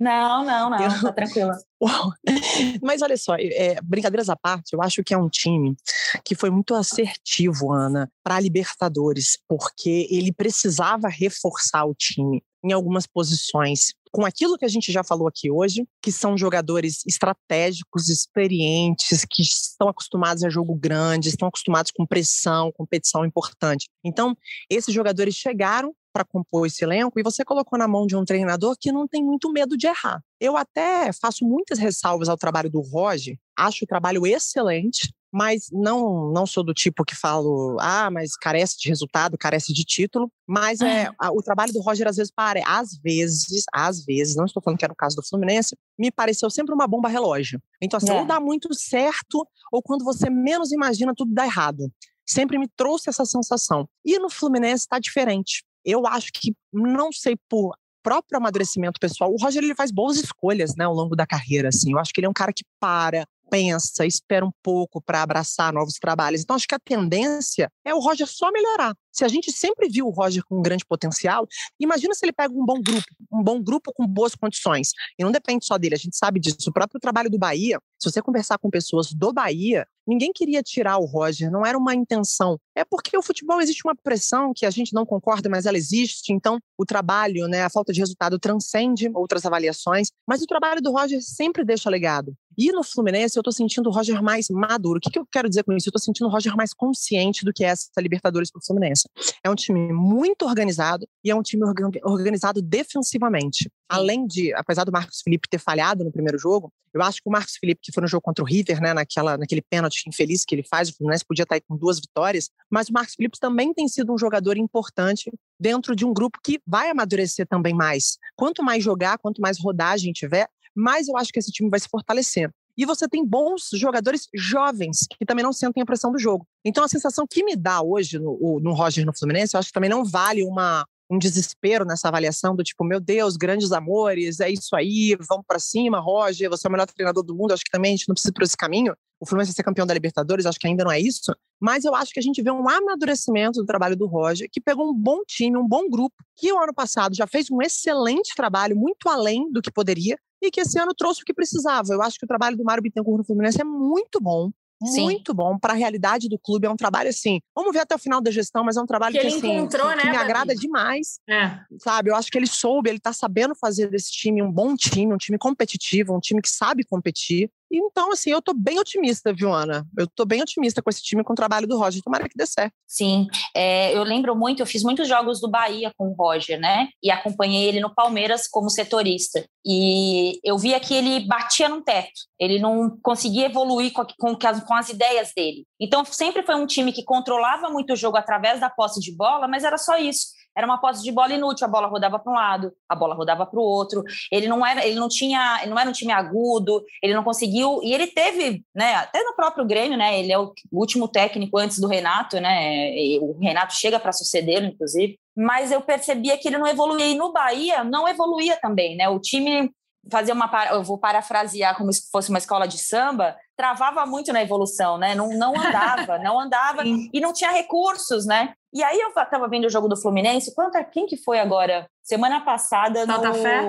Speaker 2: Não, não, não, eu... tá tranquila. [LAUGHS]
Speaker 3: Mas olha só, é, brincadeiras à parte, eu acho que é um time que foi muito assertivo, Ana, para a Libertadores, porque ele precisava reforçar o time em algumas posições com aquilo que a gente já falou aqui hoje, que são jogadores estratégicos, experientes, que estão acostumados a jogo grande, estão acostumados com pressão, competição importante. Então, esses jogadores chegaram para compor esse elenco e você colocou na mão de um treinador que não tem muito medo de errar. Eu até faço muitas ressalvas ao trabalho do Roger, acho o trabalho excelente, mas não não sou do tipo que falo, ah, mas carece de resultado, carece de título, mas é a, o trabalho do Roger às vezes para, às vezes, às vezes, não estou falando que era o caso do Fluminense, me pareceu sempre uma bomba relógio. Então assim, é. ou dá muito certo, ou quando você menos imagina tudo dá errado. Sempre me trouxe essa sensação. E no Fluminense está diferente. Eu acho que não sei por próprio amadurecimento pessoal, o Roger ele faz boas escolhas, né, ao longo da carreira, assim. Eu acho que ele é um cara que para, pensa, espera um pouco para abraçar novos trabalhos. Então, acho que a tendência é o Roger só melhorar. Se a gente sempre viu o Roger com um grande potencial, imagina se ele pega um bom grupo, um bom grupo com boas condições. E não depende só dele, a gente sabe disso. O próprio trabalho do Bahia, se você conversar com pessoas do Bahia, ninguém queria tirar o Roger, não era uma intenção. É porque o futebol existe uma pressão que a gente não concorda, mas ela existe. Então, o trabalho, né, a falta de resultado transcende outras avaliações, mas o trabalho do Roger sempre deixa legado. E no Fluminense, eu estou sentindo o Roger mais maduro. O que, que eu quero dizer com isso? Eu estou sentindo o Roger mais consciente do que é essa Libertadores para o Fluminense. É um time muito organizado e é um time organizado defensivamente. Além de, apesar do Marcos Felipe ter falhado no primeiro jogo, eu acho que o Marcos Felipe, que foi no jogo contra o River, né, naquela, naquele pênalti infeliz que ele faz, o Fluminense podia estar aí com duas vitórias, mas o Marcos Felipe também tem sido um jogador importante dentro de um grupo que vai amadurecer também mais. Quanto mais jogar, quanto mais rodagem tiver, mais eu acho que esse time vai se fortalecer. E você tem bons jogadores jovens que também não sentem a pressão do jogo. Então, a sensação que me dá hoje no, no Roger no Fluminense, eu acho que também não vale uma, um desespero nessa avaliação do tipo, meu Deus, grandes amores, é isso aí, vamos para cima, Roger, você é o melhor treinador do mundo, acho que também a gente não precisa ir por esse caminho. O Fluminense vai ser campeão da Libertadores, acho que ainda não é isso, mas eu acho que a gente vê um amadurecimento do trabalho do Roger, que pegou um bom time, um bom grupo, que o ano passado já fez um excelente trabalho, muito além do que poderia, e que esse ano trouxe o que precisava. Eu acho que o trabalho do Mário Bittencourt no Fluminense é muito bom. Sim. muito bom para a realidade do clube. É um trabalho assim. Vamos ver até o final da gestão, mas é um trabalho que, que, assim, encontrou, que, né, que me agrada demais. É. Sabe? Eu acho que ele soube, ele está sabendo fazer desse time um bom time, um time competitivo, um time que sabe competir. Então, assim, eu tô bem otimista, viu, Ana? Eu tô bem otimista com esse time, com o trabalho do Roger. Tomara que dê certo.
Speaker 2: Sim. É, eu lembro muito, eu fiz muitos jogos do Bahia com o Roger, né? E acompanhei ele no Palmeiras como setorista. E eu via que ele batia no teto. Ele não conseguia evoluir com, com, com as ideias dele. Então, sempre foi um time que controlava muito o jogo através da posse de bola, mas era só isso era uma posse de bola inútil, a bola rodava para um lado, a bola rodava para o outro. Ele não era, ele não tinha, ele não era um time agudo, ele não conseguiu, e ele teve, né, até no próprio Grêmio, né, ele é o último técnico antes do Renato, né? o Renato chega para sucedê-lo, inclusive. Mas eu percebia que ele não evoluía e no Bahia não evoluía também, né? O time fazer uma, eu vou parafrasear como se fosse uma escola de samba, travava muito na evolução, né? Não, não andava, [LAUGHS] não andava e não tinha recursos, né? E aí eu estava vendo o jogo do Fluminense, quanto quem que foi agora? Semana passada
Speaker 4: Santa
Speaker 2: no
Speaker 4: Fé?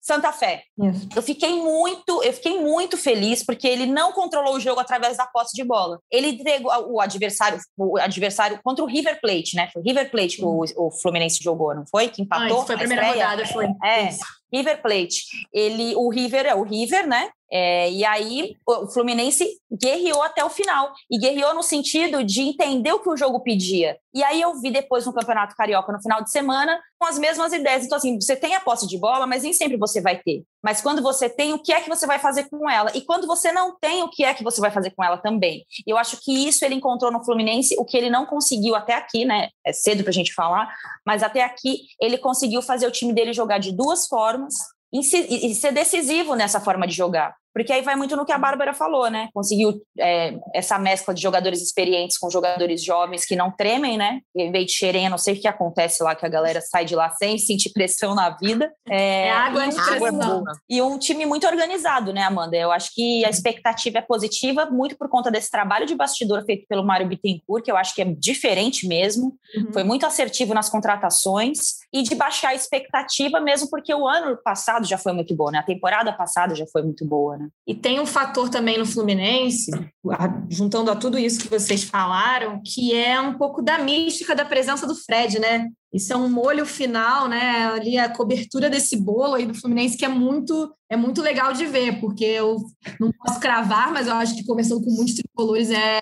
Speaker 2: Santa Fé. Isso. Eu fiquei muito, eu fiquei muito feliz porque ele não controlou o jogo através da posse de bola. Ele entregou o adversário, o adversário contra o River Plate, né? Foi o River Plate que o, o Fluminense jogou, não foi? Que empatou.
Speaker 4: Ah, foi a primeira estreia. rodada, foi.
Speaker 2: É. Isso. River Plate. Ele, o River é o River, né? É, e aí o Fluminense guerreou até o final. E guerreou no sentido de entender o que o jogo pedia. E aí eu vi depois no Campeonato Carioca no final de semana com as mesmas ideias. Então, assim, você tem a posse de bola, mas nem sempre você vai ter. Mas quando você tem, o que é que você vai fazer com ela? E quando você não tem, o que é que você vai fazer com ela também? Eu acho que isso ele encontrou no Fluminense, o que ele não conseguiu até aqui, né? É cedo pra gente falar, mas até aqui ele conseguiu fazer o time dele jogar de duas formas e ser decisivo nessa forma de jogar. Porque aí vai muito no que a Bárbara falou, né? Conseguiu é, essa mescla de jogadores experientes com jogadores jovens que não tremem, né? Em vez de xerém, não sei o que acontece lá, que a galera sai de lá sem sentir pressão na vida.
Speaker 4: É, é água,
Speaker 2: de
Speaker 4: água é boa.
Speaker 2: E um time muito organizado, né, Amanda? Eu acho que a expectativa é positiva, muito por conta desse trabalho de bastidor feito pelo Mário Bittencourt, que eu acho que é diferente mesmo. Uhum. Foi muito assertivo nas contratações e de baixar a expectativa mesmo, porque o ano passado já foi muito bom, né? A temporada passada já foi muito boa, né?
Speaker 4: E tem um fator também no Fluminense, juntando a tudo isso que vocês falaram, que é um pouco da mística da presença do Fred, né? Isso é um molho final, né? Ali a cobertura desse bolo aí do Fluminense que é muito é muito legal de ver, porque eu não posso cravar, mas eu acho que conversando com muitos tricolores é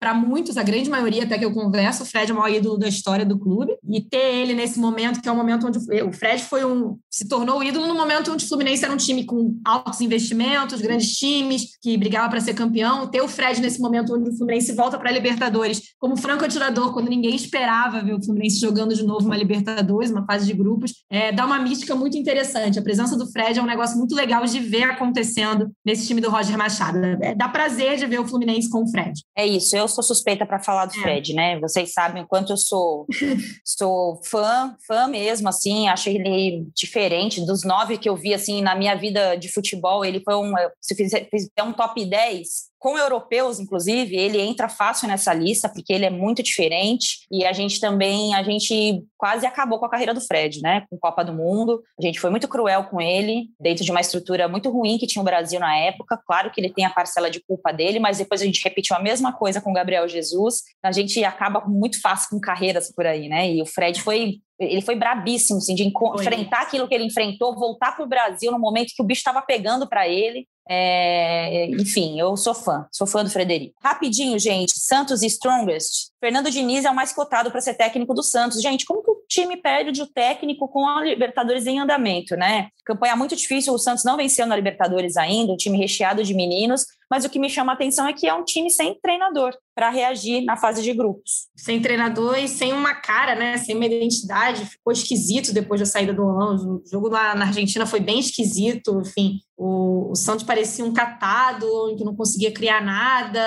Speaker 4: para muitos, a grande maioria até que eu converso, o Fred é o maior ídolo da história do clube. E ter ele nesse momento, que é o momento onde o Fred foi um se tornou ídolo no momento onde o Fluminense era um time com altos investimentos, grandes times, que brigava para ser campeão. Ter o Fred nesse momento onde o Fluminense volta para a Libertadores como franco atirador, quando ninguém esperava ver o Fluminense jogando de novo uma Libertadores, uma fase de grupos, é, dá uma mística muito interessante. A presença do Fred é um negócio muito legal de ver acontecendo nesse time do Roger Machado. É, dá prazer de ver o Fluminense com o Fred.
Speaker 2: É isso, eu sou suspeita para falar do é. Fred, né? Vocês sabem o quanto eu sou, [LAUGHS] sou fã, fã mesmo, assim, acho ele diferente dos nove que eu vi, assim, na minha vida de futebol. Ele foi um, se fizer, fizer um top 10, com europeus, inclusive, ele entra fácil nessa lista, porque ele é muito diferente. E a gente também, a gente quase acabou com a carreira do Fred, né? Com Copa do Mundo. A gente foi muito cruel com ele, dentro de uma estrutura muito ruim que tinha o Brasil na época. Claro que ele tem a parcela de culpa dele, mas depois a gente repetiu a mesma coisa com o Gabriel Jesus. A gente acaba muito fácil com carreiras por aí, né? E o Fred foi ele foi brabíssimo, assim, de enfrentar aquilo que ele enfrentou, voltar para o Brasil no momento que o bicho estava pegando para ele. É, enfim, eu sou fã, sou fã do Frederico. Rapidinho, gente, Santos Strongest. Fernando Diniz é o mais cotado para ser técnico do Santos. Gente, como que o time perde o técnico com a Libertadores em andamento, né? Campanha muito difícil, o Santos não venceu na Libertadores ainda, um time recheado de meninos, mas o que me chama a atenção é que é um time sem treinador para reagir na fase de grupos.
Speaker 4: Sem treinador e sem uma cara, né? Sem uma identidade. Ficou esquisito depois da saída do Alonso. O jogo na, na Argentina foi bem esquisito. Enfim, o, o, Santos parecia um catado, que não conseguia criar nada,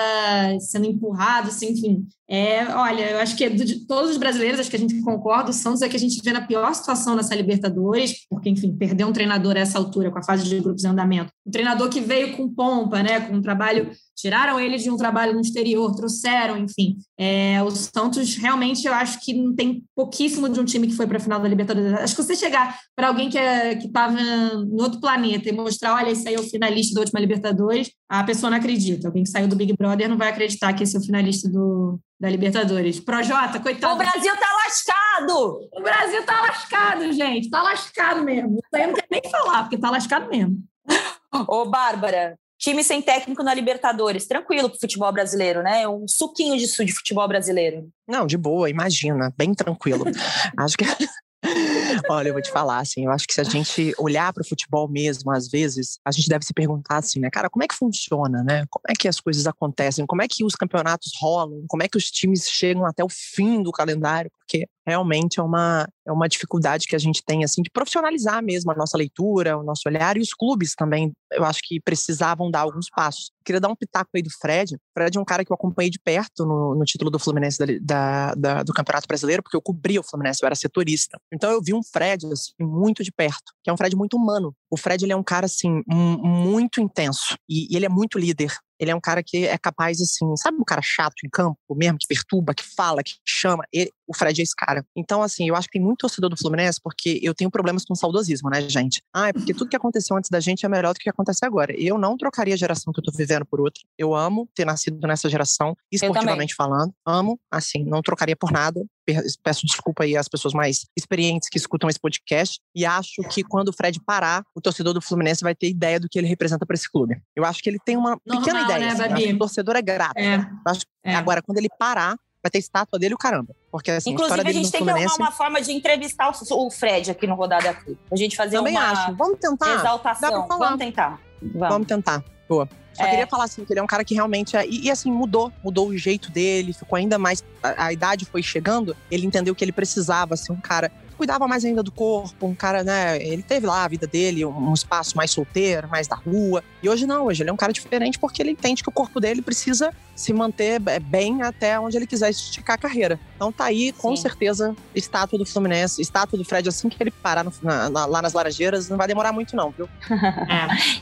Speaker 4: sendo empurrado, assim, enfim. É, olha, eu acho que de todos os brasileiros, acho que a gente concorda, o Santos é que a gente vê na pior situação nessa Libertadores, porque, enfim, perder um treinador a essa altura, com a fase de grupos em andamento. Um treinador que veio com pompa, né, com um trabalho tiraram ele de um trabalho no exterior, trouxeram, enfim. É, o Santos realmente eu acho que não tem pouquíssimo de um time que foi para a final da Libertadores. Acho que você chegar para alguém que é, estava no outro planeta e mostrar, olha, esse aí é o finalista da última Libertadores, a pessoa não acredita. Alguém que saiu do Big Brother não vai acreditar que esse é o finalista do, da Libertadores. Projota, coitado.
Speaker 2: O Brasil tá lascado!
Speaker 4: O Brasil tá lascado, gente. Tá lascado mesmo. Isso aí eu não quero nem falar, porque tá lascado mesmo.
Speaker 2: Ô, Bárbara, time sem técnico na Libertadores, tranquilo pro futebol brasileiro, né? Um suquinho de, de futebol brasileiro.
Speaker 3: Não, de boa, imagina, bem tranquilo. [LAUGHS] Acho que [LAUGHS] Olha, eu vou te falar, assim, eu acho que se a gente olhar para o futebol mesmo, às vezes, a gente deve se perguntar assim, né, cara, como é que funciona, né? Como é que as coisas acontecem? Como é que os campeonatos rolam? Como é que os times chegam até o fim do calendário? Porque realmente é uma, é uma dificuldade que a gente tem, assim, de profissionalizar mesmo a nossa leitura, o nosso olhar, e os clubes também, eu acho que precisavam dar alguns passos. Queria dar um pitaco aí do Fred. O Fred é um cara que eu acompanhei de perto no, no título do Fluminense da, da, da, do Campeonato Brasileiro, porque eu cobria o Fluminense, eu era setorista. Então eu vi um Fred, assim, muito de perto, que é um Fred muito humano. O Fred, ele é um cara, assim, muito intenso, e, e ele é muito líder. Ele é um cara que é capaz, assim, sabe um cara chato em campo mesmo, que perturba, que fala, que chama? Ele, o Fred é esse cara. Então, assim, eu acho que tem muito torcedor do Fluminense, porque eu tenho problemas com saudosismo, né, gente? Ah, é porque tudo que aconteceu antes da gente é melhor do que acontece agora. Eu não trocaria a geração que eu tô vivendo por outra. Eu amo ter nascido nessa geração, esportivamente falando. Amo, assim, não trocaria por nada. Peço desculpa aí às pessoas mais experientes que escutam esse podcast. E acho que quando o Fred parar, o torcedor do Fluminense vai ter ideia do que ele representa para esse clube. Eu acho que ele tem uma Normal, pequena ideia. Né, assim, o torcedor é grato. É. Acho, é. Agora, quando ele parar, vai ter estátua dele o caramba. Porque, assim,
Speaker 2: Inclusive, a, a gente tem Fluminense... que arrumar uma forma de entrevistar o, Fred aqui no Rodada aqui. A gente fazer
Speaker 3: Também
Speaker 2: uma
Speaker 3: acho. Vamos tentar.
Speaker 2: exaltação. Vamos tentar. Vamos.
Speaker 3: Vamos tentar. Boa. Só é. queria falar assim, que ele é um cara que realmente. É, e, e, assim, mudou, mudou o jeito dele, ficou ainda mais. A, a, idade foi chegando, ele entendeu que ele precisava ser um cara cuidava mais ainda do corpo, um cara, né? Ele teve lá a vida dele, um, espaço mais solteiro, mais da rua. E hoje não, hoje ele é um cara diferente porque ele entende que o corpo dele precisa se manter é, bem até onde ele quiser esticar a carreira. Então tá aí, com Sim. certeza, estátua do Fluminense, estátua do Fred, assim que ele parar no, na, na, lá nas Laranjeiras, não vai demorar muito não, viu?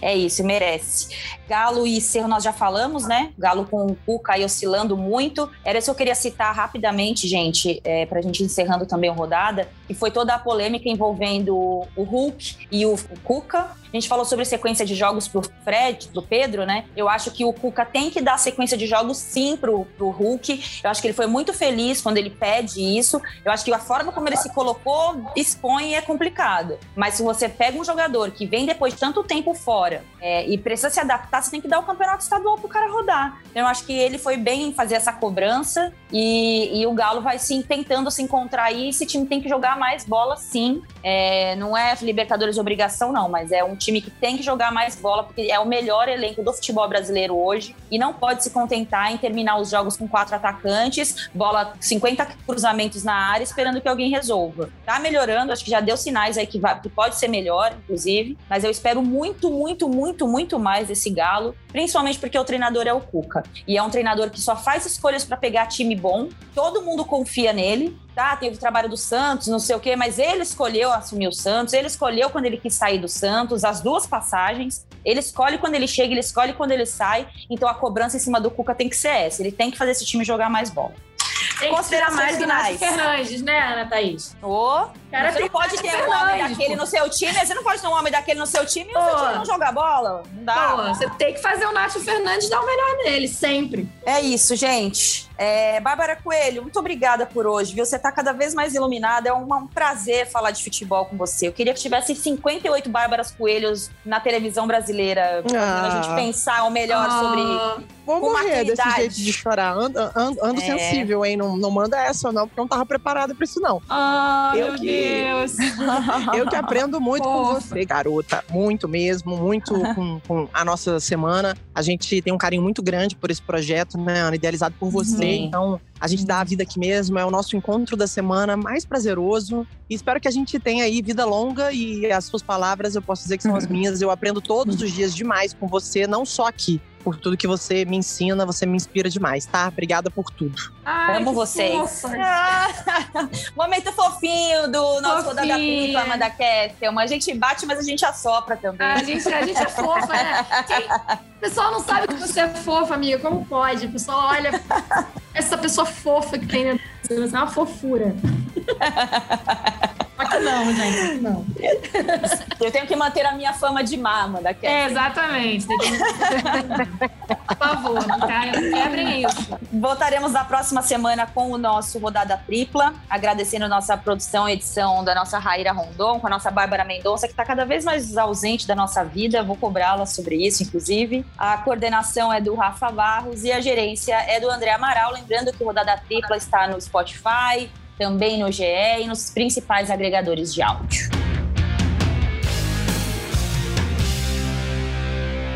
Speaker 2: é. [LAUGHS] é isso, merece. Galo e Cerro nós já falamos, né? Galo com o Cuca aí oscilando muito. Era isso que eu queria citar rapidamente, gente, é, pra gente encerrando também a rodada, que foi toda a polêmica envolvendo o Hulk e o Cuca. A gente falou sobre sequência de jogos pro Fred, pro Pedro, né? Eu acho que o Cuca tem que dar sequência de jogos sim pro, pro Hulk. Eu acho que ele foi muito feliz quando ele pede isso. Eu acho que a forma como ele se colocou expõe é complicado. Mas se você pega um jogador que vem depois de tanto tempo fora é, e precisa se adaptar, você tem que dar o campeonato estadual pro cara rodar. Eu acho que ele foi bem em fazer essa cobrança e, e o Galo vai sim tentando se encontrar aí. Esse time tem que jogar mais bola, sim. É, não é Libertadores obrigação, não, mas é um time que tem que jogar mais bola, porque é o melhor elenco do futebol brasileiro hoje e não pode se contentar em terminar os jogos com quatro atacantes, bola 50 cruzamentos na área, esperando que alguém resolva. Tá melhorando, acho que já deu sinais aí que, vai, que pode ser melhor, inclusive, mas eu espero muito, muito, muito, muito mais desse Galo, principalmente porque o treinador é o Cuca. E é um treinador que só faz escolhas para pegar time bom, todo mundo confia nele, tá, teve o trabalho do Santos, não sei o quê, mas ele escolheu assumir o Santos, ele escolheu quando ele quis sair do Santos, as duas passagens, ele escolhe quando ele chega, ele escolhe quando ele sai, então a cobrança em cima do Cuca tem que ser essa, ele tem que fazer esse time jogar mais bola.
Speaker 4: Tem que ser mais do Nath Fernandes, né, Ana Thaís?
Speaker 2: Ô, cara você não pode ter um homem daquele no seu time, você não pode ter um homem daquele no seu time e o seu time não jogar bola. Não dá. Pô,
Speaker 4: você tem que fazer o Nath Fernandes dar o melhor nele, sempre.
Speaker 2: É isso, gente. É, Bárbara Coelho, muito obrigada por hoje, viu? Você está cada vez mais iluminada. É um, um, prazer falar de futebol com você. Eu queria que tivesse 58 Bárbaras Coelhos na televisão brasileira, ah. a gente ah. pensar o melhor ah. sobre.
Speaker 3: Vou morrer desse jeito de chorar. Ando, ando, ando é. sensível, hein? Não, não manda essa, não, porque eu não tava preparada pra isso, não.
Speaker 4: Ah, eu meu que, Deus! [LAUGHS]
Speaker 3: Eu que aprendo muito com você, garota. Muito mesmo, muito [LAUGHS] com, com, a nossa semana. A gente tem um carinho muito grande por esse projeto, né, Ana? Idealizado por você. Uhum. Então, a gente dá a vida aqui mesmo, é o nosso encontro da semana mais prazeroso. E espero que a gente tenha aí vida longa e as suas palavras eu posso dizer que são as [LAUGHS] minhas. Eu aprendo todos os dias demais com você, não só aqui, por tudo que você me ensina, você me inspira demais, tá? Obrigada por tudo.
Speaker 2: Ai, Amo vocês. Ah, [LAUGHS] momento fofinho do nosso Rodada Tripla, Amanda Kesselman. A gente bate, mas a gente assopra também.
Speaker 4: a, gente, a gente é fofa, né? Quem... O pessoal não sabe que você é fofa, amiga. Como pode? O pessoal olha essa pessoa fofa que tem dentro. Você é uma fofura. [LAUGHS] Que não, gente, não.
Speaker 2: Eu tenho que manter a minha fama de mama daqui.
Speaker 4: É, exatamente. Por favor, quebrem isso.
Speaker 2: Voltaremos na próxima semana com o nosso Rodada Tripla, agradecendo nossa produção e edição da nossa Raíra Rondon, com a nossa Bárbara Mendonça, que está cada vez mais ausente da nossa vida. Vou cobrá-la sobre isso, inclusive. A coordenação é do Rafa Barros e a gerência é do André Amaral. Lembrando que o Rodada Tripla está no Spotify, também no GE e nos principais agregadores de áudio.